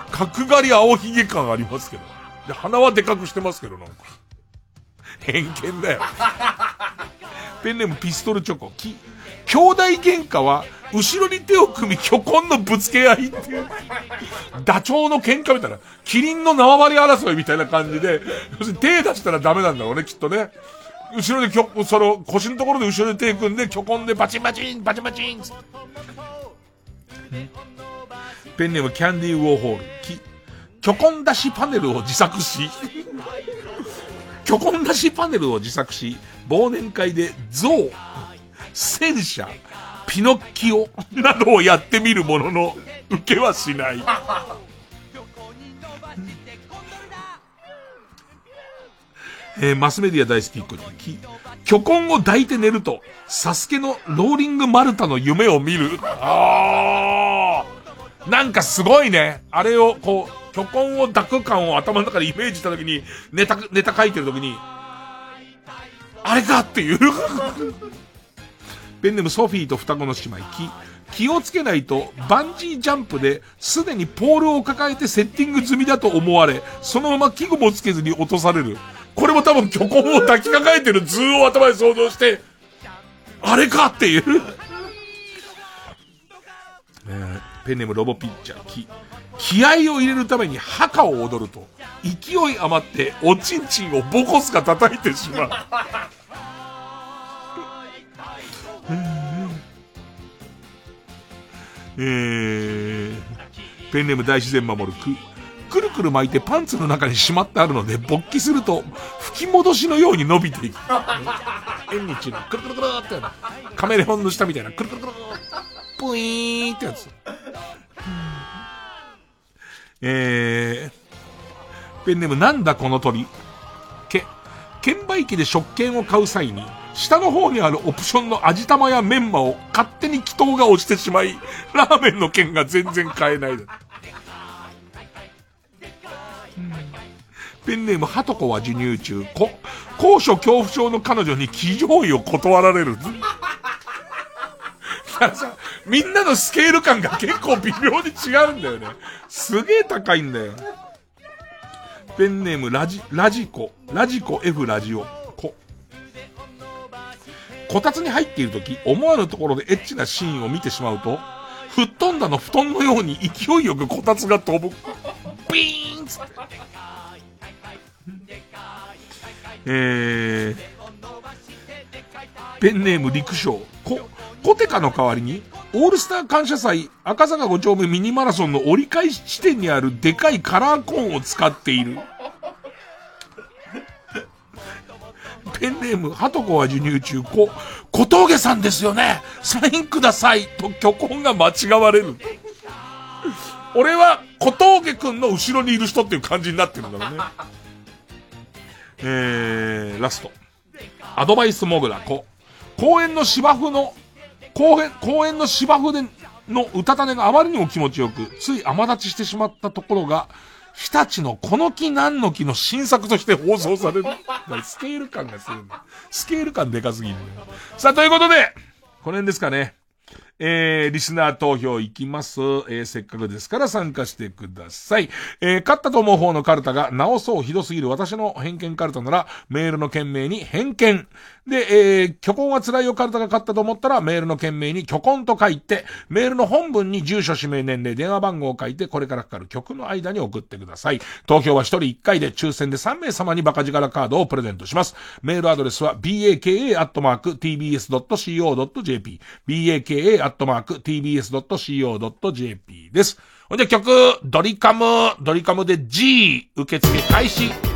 角刈り青ひげ感ありますけど。で、鼻はでかくしてますけど、なんか。偏見だよ。ペンネームピストルチョコ。き、兄弟喧嘩は、後ろに手を組み巨根のぶつけ合いっていう。ダチョウの喧嘩みたいな。キリンの縄張り争いみたいな感じで、要するに手出したらダメなんだろうね、きっとね。後ろできょ、その、腰のところで後ろで手組んで、巨根でバチンバチン、バチンバチンつってペンネームキャンディーウォーホール。き、巨根出しパネルを自作し、巨根出しパネルを自作し、忘年会で象、戦車、ピノッキオなどをやってみるものの、受けはしない。えーマスメディア大好きっ子に、巨根を抱いて寝ると、サスケのローリングマルタの夢を見る。あーなんかすごいね。あれを、こう、巨根を抱く感を頭の中でイメージしたときに、ネタ、ネタ書いてるときに、あれかっていう。ペンネムソフィーと双子の姉妹、き、気をつけないとバンジージャンプですでにポールを抱えてセッティング済みだと思われ、そのまま器具もつけずに落とされる。これも多分虚根を抱きかかえてる図を頭で想像して、あれかっていうえー、ペンネームロボピッチャー、気、気合を入れるために墓を踊ると、勢い余っておちんちんをボコスが叩いてしまう。えー、ペンネーム大自然守るく、くるくる巻いてパンツの中にしまってあるので、勃起すると、吹き戻しのように伸びていく。縁日の、くるくるくるってやカメレオンの下みたいな、くるくるくる、ぷいーんってやつ。えー、ペンネームなんだこの鳥。け、券売機で食券を買う際に、下の方にあるオプションの味玉やメンマを勝手に祈祷が押してしまい、ラーメンの券が全然買えない。ペンネーム、ハトコは授乳中。こ、高所恐怖症の彼女に騎乗位を断られる。みんなのスケール感が結構微妙に違うんだよね。すげえ高いんだよ。ペンネーム、ラジ、ラジコ、ラジコ F ラジオ、こ。こたつに入っている時、思わぬところでエッチなシーンを見てしまうと、吹っ飛んだの布団のように勢いよくこたつが飛ぶ。ビーンつって。えー、ペンネーム陸将、こ、コテカの代わりに、オールスター感謝祭赤坂5丁目ミニマラソンの折り返し地点にあるでかいカラーコーンを使っている。ペンネーム、ハトコは授乳中、こ、小峠さんですよねサインくださいと巨根が間違われる。俺は小峠くんの後ろにいる人っていう感じになってるんだろうね。えー、ラスト。アドバイスモグラ子。公園の芝生の、公園、公園の芝生での歌種があまりにも気持ちよく、つい甘立ちしてしまったところが、日立のこの木何の木の新作として放送される。スケール感がする。スケール感でかすぎる、ね。さあ、ということで、この辺ですかね。えー、リスナー投票いきます。えー、せっかくですから参加してください。えー、勝ったと思う方のカルタが、直そうひどすぎる私の偏見カルタなら、メールの件名に偏見。で、えー、虚婚は辛いよカルタが勝ったと思ったら、メールの件名に虚婚と書いて、メールの本文に住所、氏名、年齢、電話番号を書いて、これからかかる曲の間に送ってください。投票は1人1回で、抽選で3名様にバカ力カードをプレゼントします。メールアドレスは、baka.tbs.co.jp baka、アットマーク、tbs.co.jp です。ほんで曲、ドリカム、ドリカムで G、受付開始。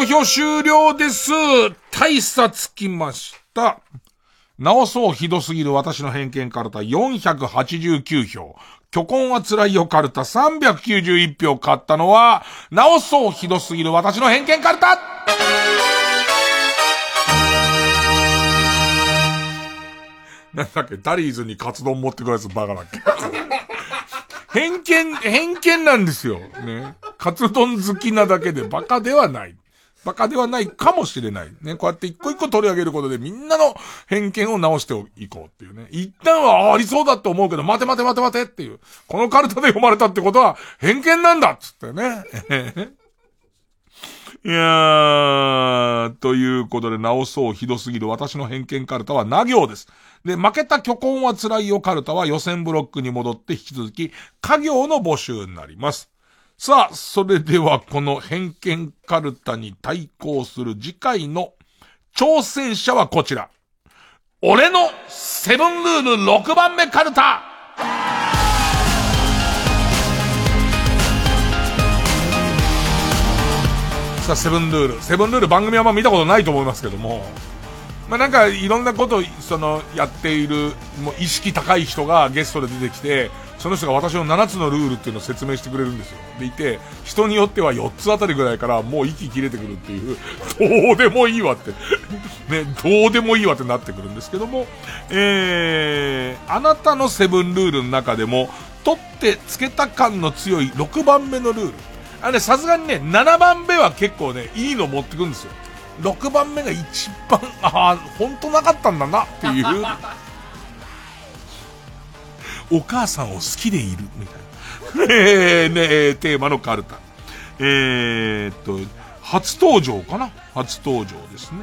投票終了です。大差つきました。直そうひどすぎる私の偏見カルタ489票。虚婚は辛いよカルタ391票買ったのは、直そうひどすぎる私の偏見カルタなんだっけ、ダリーズにカツ丼持ってくるやつバカだっけ？偏見、偏見なんですよ。ね。カツ丼好きなだけでバカではない。バカではないかもしれない。ね。こうやって一個一個取り上げることでみんなの偏見を直していこうっていうね。一旦はありそうだって思うけど、待て待て待て待てっていう。このカルタで読まれたってことは偏見なんだっつってね。いやー、ということで直そうひどすぎる私の偏見カルタはな行です。で、負けた虚婚は辛いよカルタは予選ブロックに戻って引き続き、家業の募集になります。さあ、それではこの偏見カルタに対抗する次回の挑戦者はこちら。俺のセブンルール6番目カルタさあ、セブンルール。セブンルール番組はまあ見たことないと思いますけども。まあ、なんかいろんなことをそのやっているもう意識高い人がゲストで出てきてその人が私の7つのルールっていうのを説明してくれるんですよ。でいて人によっては4つあたりぐらいからもう息切れてくるっていうどうでもいいわって。ねどうでもいいわってなってくるんですけどもえー、あなたのセブンルールの中でも取ってつけた感の強い6番目のルール。あれさすがにね7番目は結構ねいいの持ってくるんですよ。6番目が一番、ああ、本当なかったんだなっていう。お母さんを好きでいる、みたいな。えー、ねえーテーマのカルタ。えーっと、初登場かな？初登場ですね。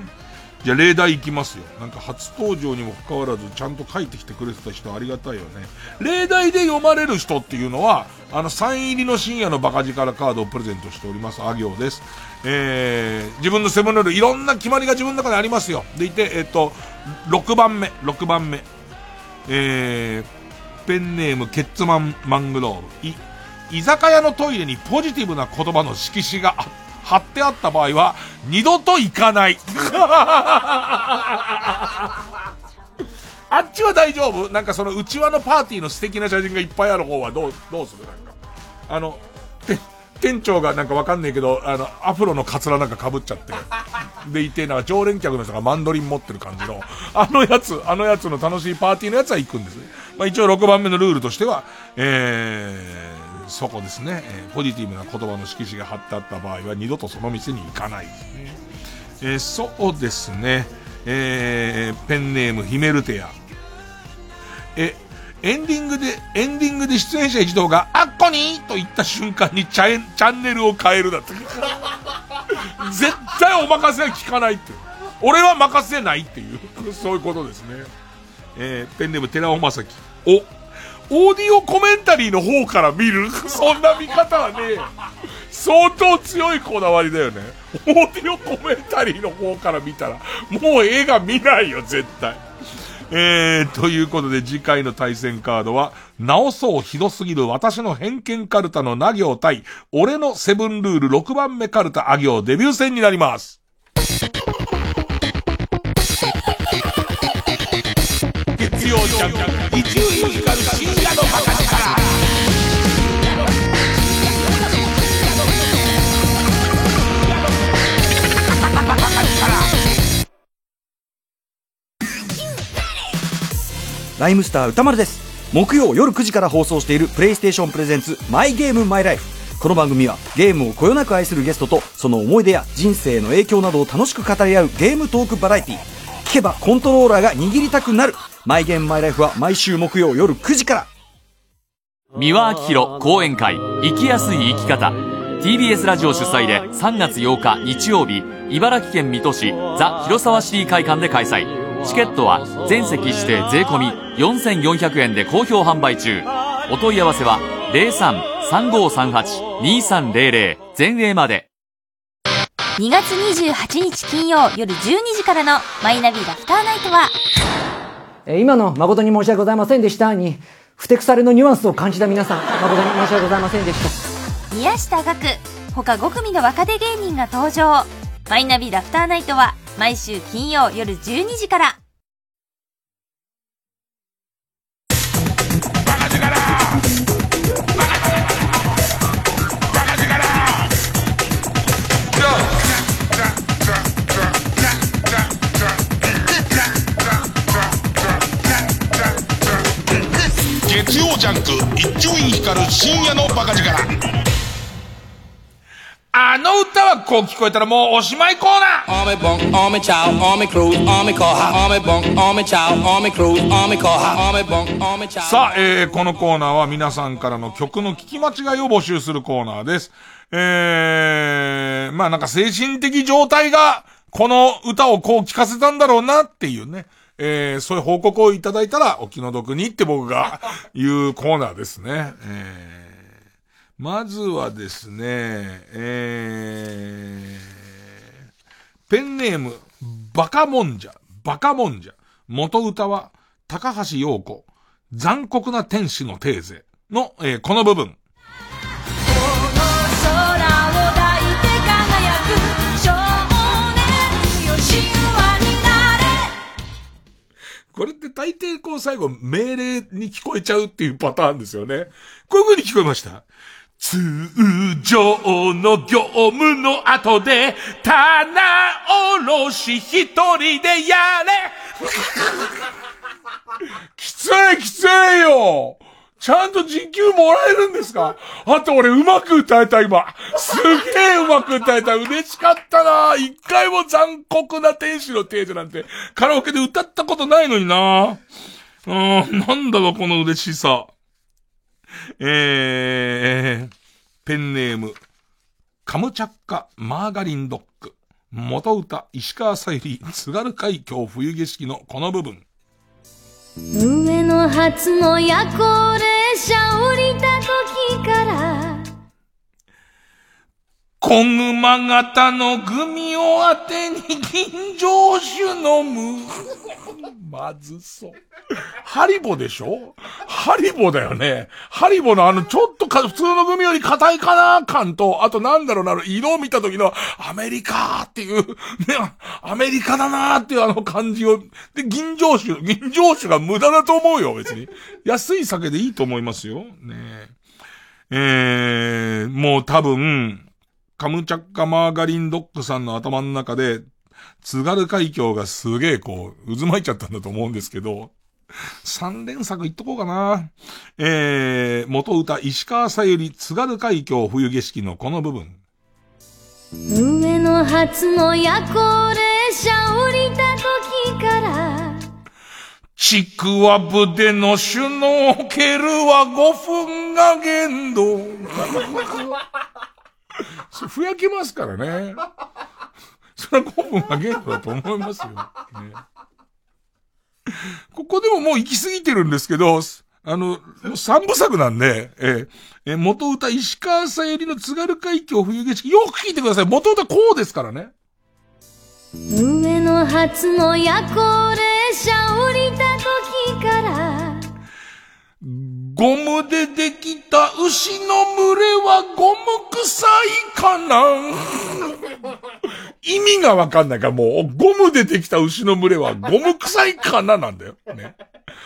じゃあ例題いきますよ。なんか初登場にもかかわらずちゃんと書いてきてくれてた人ありがたいよね。例題で読まれる人っていうのは、あの、サイン入りの深夜のバカ力カードをプレゼントしております。あ行です。えー、自分のセブンルール、いろんな決まりが自分の中でありますよ。でいて、えっと、6番目、6番目。えー、ペンネーム、ケッツマンマングローブ。い、居酒屋のトイレにポジティブな言葉の色紙が貼ってあった場合は、二度と行かない。あっちは大丈夫？なんかその内輪のパーティーの素敵な写真がいっぱいある方はどう、どうする？なんか。あの、店長がなんかわかんないけど、あの、アフロのカツラなんか被っちゃって。でいて、なんか常連客の人がマンドリン持ってる感じの、あのやつ、あのやつの楽しいパーティーのやつは行くんですね。まあ一応6番目のルールとしては、えー、そこですね、えーポジティブな言葉の色紙が貼ってあった場合は二度とその店に行かない。えーそうですね、えーペンネームヒメルテア。え、エンディングで、エンディングで出演者一同が、あっこにと言った瞬間にチャチャンネルを変えるだって。絶対お任せは聞かないって。俺は任せないっていう、そういうことですね。えーペンネーム寺尾正樹。お、オーディオコメンタリーの方から見るそんな見方はね、相当強いこだわりだよね。オーディオコメンタリーの方から見たら、もう映画見ないよ、絶対。えー、ということで次回の対戦カードは、直そうひどすぎる私の偏見カルタのな行対、俺のセブンルール6番目カルタあ行デビュー戦になります。月曜ジャンク、一流ミュージカル深夜のバカライムスター歌丸です。木曜夜9時から放送しているプレイステーションプレゼンツマイゲームマイライフこの番組はゲームをこよなく愛するゲストとその思い出や人生の影響などを楽しく語り合うゲームトークバラエティ聞けばコントローラーが握りたくなる。マイゲームマイライフは毎週木曜夜9時から。三輪明宏講演会。生きやすい生き方。TBS ラジオ主催で3月8日日曜日茨城県水戸市ザ・広沢シティ会館で開催。チケットは全席指定税込4400円で好評販売中お問い合わせは03-3538-2300全英まで2月28日金曜夜12時からのマイナビラフターナイトは、えー今の誠に申し訳ございませんでしたに、ふてくされのニュアンスを感じた皆さん、誠に申し訳ございませんでした。宮下岳、他5組の若手芸人が登場。マイナビラフターナイトは毎週金曜夜12時から。月曜ジャンク一丁院光る深夜のバカ力あの歌はこう聞こえたらもうおしまいコーナー.さあ、えー、このコーナーは皆さんからの曲の聞き間違いを募集するコーナーです。えー、まあなんか精神的状態が、この歌をこう聞かせたんだろうなっていうね。えー、そういう報告をいただいたらお気の毒にって僕が 言うコーナーですね。えー、まずはですね、えー、ペンネーム、バカモンジャ、バカモンジャ。元歌は、高橋洋子、残酷な天使のテーゼの、えーこの部分。これって大抵こう最後命令に聞こえちゃうっていうパターンですよね。こういう風に聞こえました。通常の業務の後で、棚卸し一人でやれ きついきついよちゃんと時給もらえるんですか？あと俺うまく歌えた今。すげえうまく歌えた。嬉しかったな一回も残酷な天使のテーゼなんてカラオケで歌ったことないのになうん、なんだかこの嬉しさ。えー、ペンネーム、カムチャッカマーガリンドッグ。元歌、石川さゆり、津軽海峡冬景色のこの部分。の初の夜行列車降りた時から小熊型のグミを当てに銀城酒飲む。まずそう。ハリボでしょ？ハリボだよね。ハリボのあの、ちょっとか、普通のグミより硬いかな感と、あとなんだろうな、色を見た時の、アメリカーっていう、ね、アメリカだなーっていうあの感じを、で、銀城酒、銀城酒が無駄だと思うよ、別に。安い酒でいいと思いますよ。ねえー、もう多分、カムチャッカマーガリンドッグさんの頭の中で、津軽海峡がすげえこう、渦巻いちゃったんだと思うんですけど、三連作言っとこうかな。えー、元歌、石川さゆり、津軽海峡冬景色のこの部分。上の初の夜行列車降りた時からちくわぶでのシュノーケルは5分が限度。そふやけますからね。それは5分が限度だと思いますよ。ね、ここでももう行き過ぎてるんですけど、あの、三部作なんで、えーえー元歌石川さゆりの津軽海峡冬景色、よく聞いてください。元歌こうですからね。上の初の夜行列車降りた時からゴムでできた牛の群れはゴム臭いかな？意味がわかんないからもう、ゴムでできた牛の群れはゴム臭いかな？なんだよ。ね。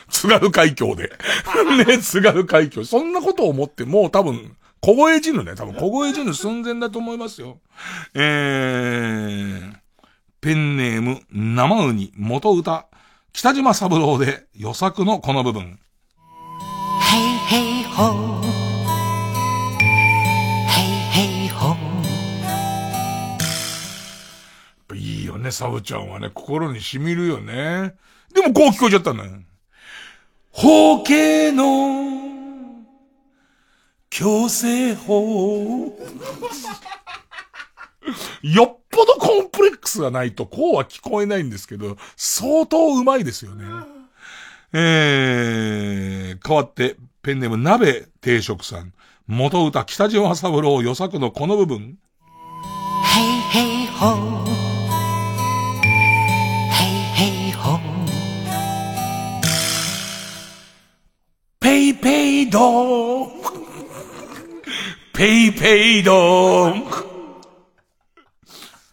津軽海峡で。ね、津軽海峡。そんなことを思ってもう多分、凍え死ぬね。多分凍え死ぬ寸前だと思いますよ。えー、ペンネーム、生ウニ、元歌、北島三郎で、予作のこの部分。Hey, hey, ho. Hey, hey, ho. いいよね、サブちゃんはね、心に染みるよね。でもこう聞こえちゃったんだよ。法系の強制法。よっぽどコンプレックスがないとこうは聞こえないんですけど、相当うまいですよね。えー、変わって、ペンネーム鍋定食さん。元歌北島三郎予作のこの部分。Hey, hey, ho. Hey, hey, ho. ペイペイドーンペイペイドーン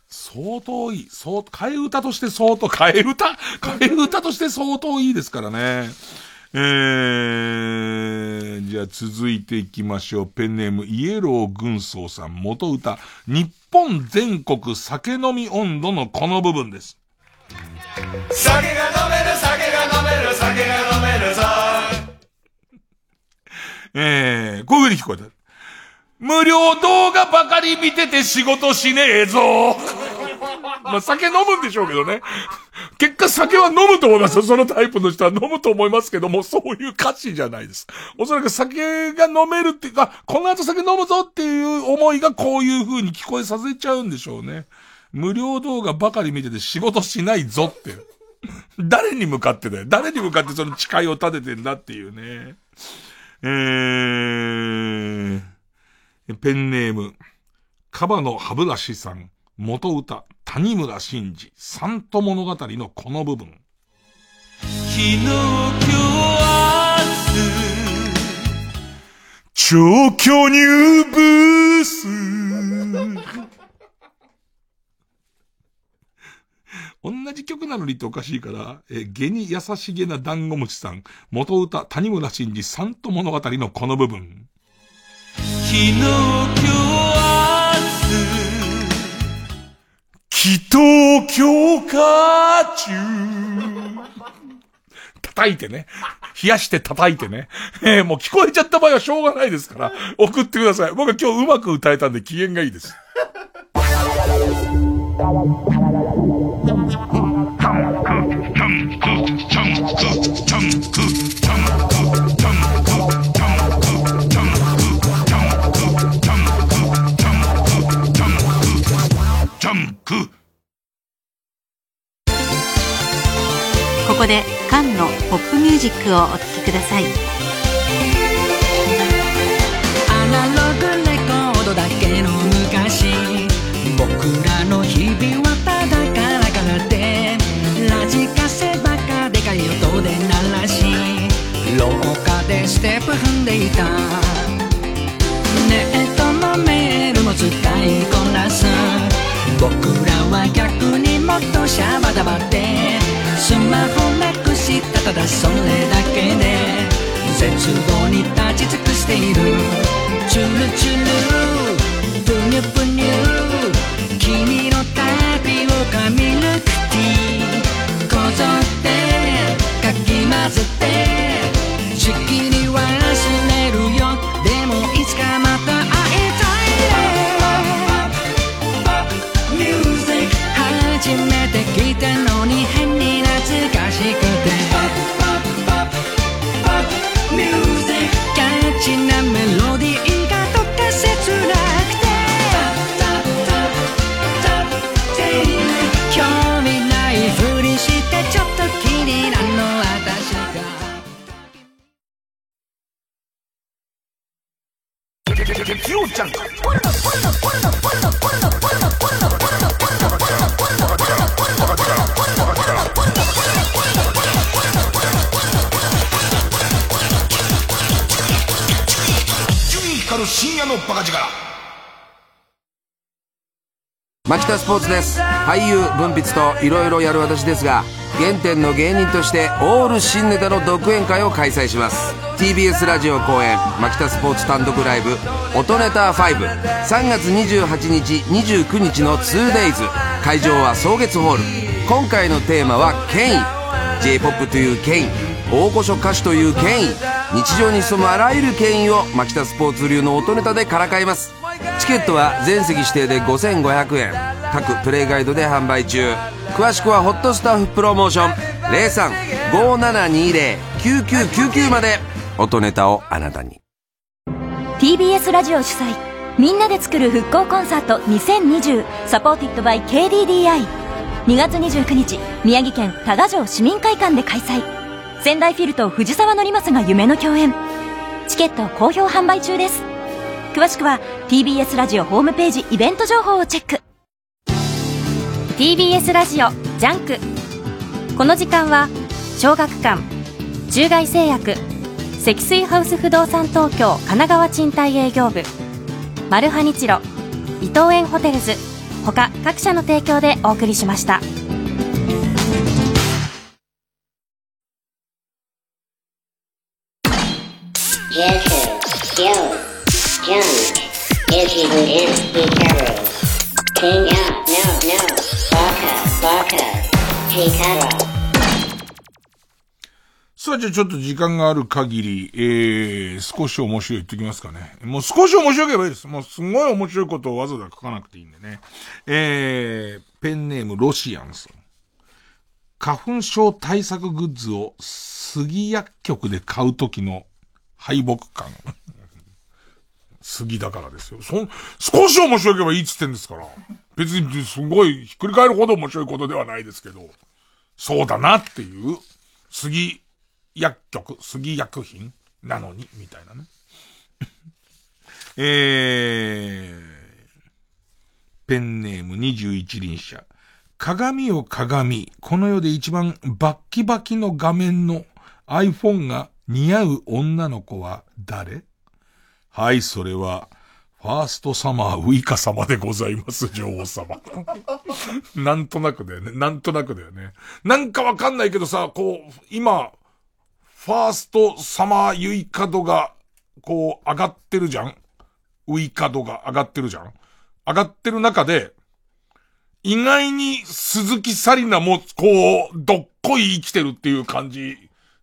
相相当いい。相当、替え歌として相当、替え歌？替え歌として相当いいですからね。えー、じゃあ続いていきましょう。ペンネーム、イエロー軍曹さん、元歌。日本全国酒飲み温度のこの部分です。酒が飲める酒が飲める酒が飲めるぞえー、こういう風に聞こえた。無料動画ばかり見てて仕事しねえぞ。まあ、酒飲むんでしょうけどね。結果酒は飲むと思いますよ。そのタイプの人は飲むと思いますけども、そういう歌詞じゃないです。おそらく酒が飲めるっていうか、この後酒飲むぞっていう思いがこういう風に聞こえさせちゃうんでしょうね。無料動画ばかり見てて仕事しないぞって。誰に向かってだよ。誰に向かってその誓いを立ててんだっていうね。えー、ペンネーム、カバの歯ブラシさん、元歌、谷村新司、サント物語のこの部分。昨日今日超巨乳ブース。同じ曲なのにっておかしいから、えー、下に優しげなダンゴさん、元歌、谷村新司、サント物語のこの部分。昨日今日祈祷強化中。叩いてね。冷やして叩いてね。えー、もう聞こえちゃった場合はしょうがないですから、送ってください。僕は今日うまく歌えたんで機嫌がいいです。ミュージックをお聴きください。アナログレコードだけの昔。僕らの日々はただカラカラで。ラジカセばかでかい音で鳴らし。廊下でステップ踏んでいた。ネットのメールも使いこなす。僕らは逆にもっとシャバダバで。スマホなくしたただそれだけで絶望に立ち尽くしている。チュルチュル。プニュプニュ。君のタピオカミルクティーこぞってかき混ぜて。しきり忘れるよ。でもいつかまた俳優文筆といろいろやる私ですが原点の芸人としてオール新ネタの独演会を開催します。TBS ラジオ公演牧田スポーツ単独ライブ「音ネタ53月28日29日の 2days 会場は草月ホール。今回のテーマは権威 j p o p という権威大御所歌手という権威日常に潜むあらゆる権威を牧田スポーツ流の音ネタでからかいます。チケットは全席指定で5500円。各プレイガイドで販売中。詳しくはホットスタッフプロモーション。0357209999まで。音ネタをあなたに。TBS ラジオ主催。みんなで作る復興コンサート2020サポーティッドバイ KDDI2 月29日宮城県多賀城市民会館で開催。仙台フィルと藤沢則正が夢の共演。チケット好評販売中です。詳しくは TBS ラジオホームページイベント情報をチェック。TBS ラジオジャンク。この時間は小学館中外製薬積水ハウス不動産東京神奈川賃貸営業部マルハニチロ伊藤園ホテルズ他各社の提供でお送りしました。じゃあちょっと時間がある限り、えー、少し面白い言ってきますかね。もう少し面白ければいいです。もうすごい面白いことをわざわざ書かなくていいんでね。えー、ペンネームロシアンさん。花粉症対策グッズを杉薬局で買うときの敗北感。杉だからですよ。そん、少し面白ければいいっつってんですから。別にすごいひっくり返るほど面白いことではないですけど、そうだなっていう、杉薬局、杉薬品なのに、みたいなね。えー、ペンネーム21輪車。鏡を鏡、この世で一番バッキバキの画面の iPhone が似合う女の子は誰？はい、それは、ファーストサマーウイカ様でございます、女王様。なんとなくだよね。なんとなくだよね。なんかわかんないけどさ、こう、今、ファーストサマーユイカ度が、こう、上がってるじゃん？ウイカ度が上がってるじゃん？上がってる中で、意外に鈴木紗理奈も、こう、どっこい生きてるっていう感じ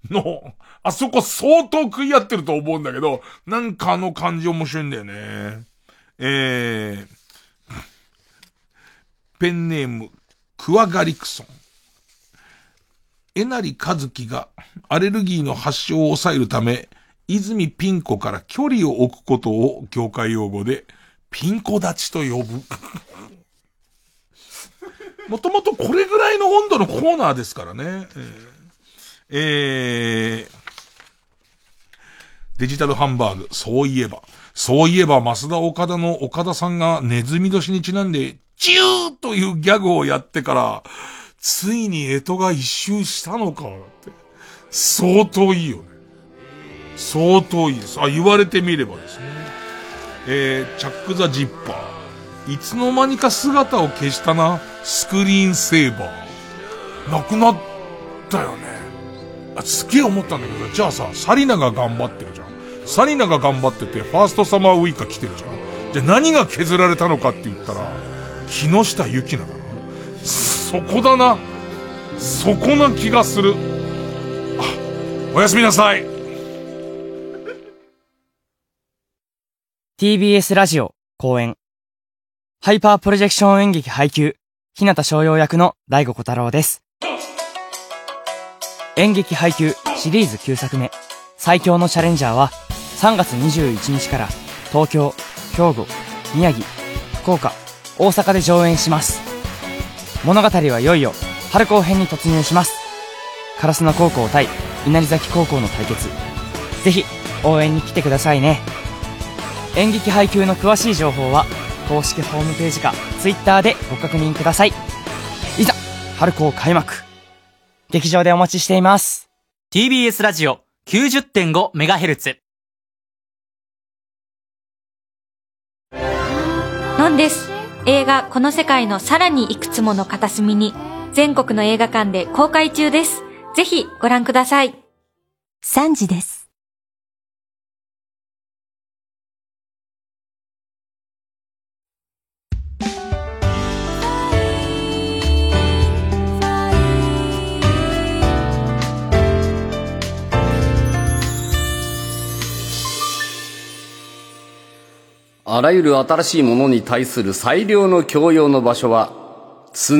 の、あそこ相当食い合ってると思うんだけど、なんかあの感じ面白いんだよね。えー、ペンネーム、クワガリクソン。えなりかずきがアレルギーの発症を抑えるため、泉ピン子から距離を置くことを業界用語で、ピンコ立ちと呼ぶ。もともとこれぐらいの温度のコーナーですからね。えーえー、デジタルハンバーグ、そういえば。そういえば、増田岡田の岡田さんがネズミ年にちなんで、チューというギャグをやってから、ついに干支が一周したのかだって。相当いいよね。相当いいです。あ、言われてみればですね。えー、チャックザジッパー。いつの間にか姿を消したな、スクリーンセーバー。なくなったよね。あ、すげえ思ったんだけど、じゃあさ、サリナが頑張ってるじゃん。サリナが頑張ってて、ファーストサマーウイカ来てるじゃん。じゃあ何が削られたのかって言ったら、木下ゆきなだな。そこだな。そこな気がする。おやすみなさい。TBS ラジオ公演ハイパープロジェクション演劇配給日向翔陽役の大悟小太郎です演劇配給シリーズ9作目最強のチャレンジャーは3月21日から東京兵庫宮城福岡大阪で上演します物語はいよいよ。春高編に突入します。烏野高校対稲荷崎高校の対決。ぜひ応援に来てくださいね。演劇配給の詳しい情報は公式ホームページか Twitter でご確認ください。いざ春高開幕。劇場でお待ちしています。TBS ラジオ 90.5MHz のんです？映画この世界のさらにいくつもの片隅に全国の映画館で公開中です。ぜひご覧ください。3時です。あらゆる新しいものに対する最良の教養の場所は常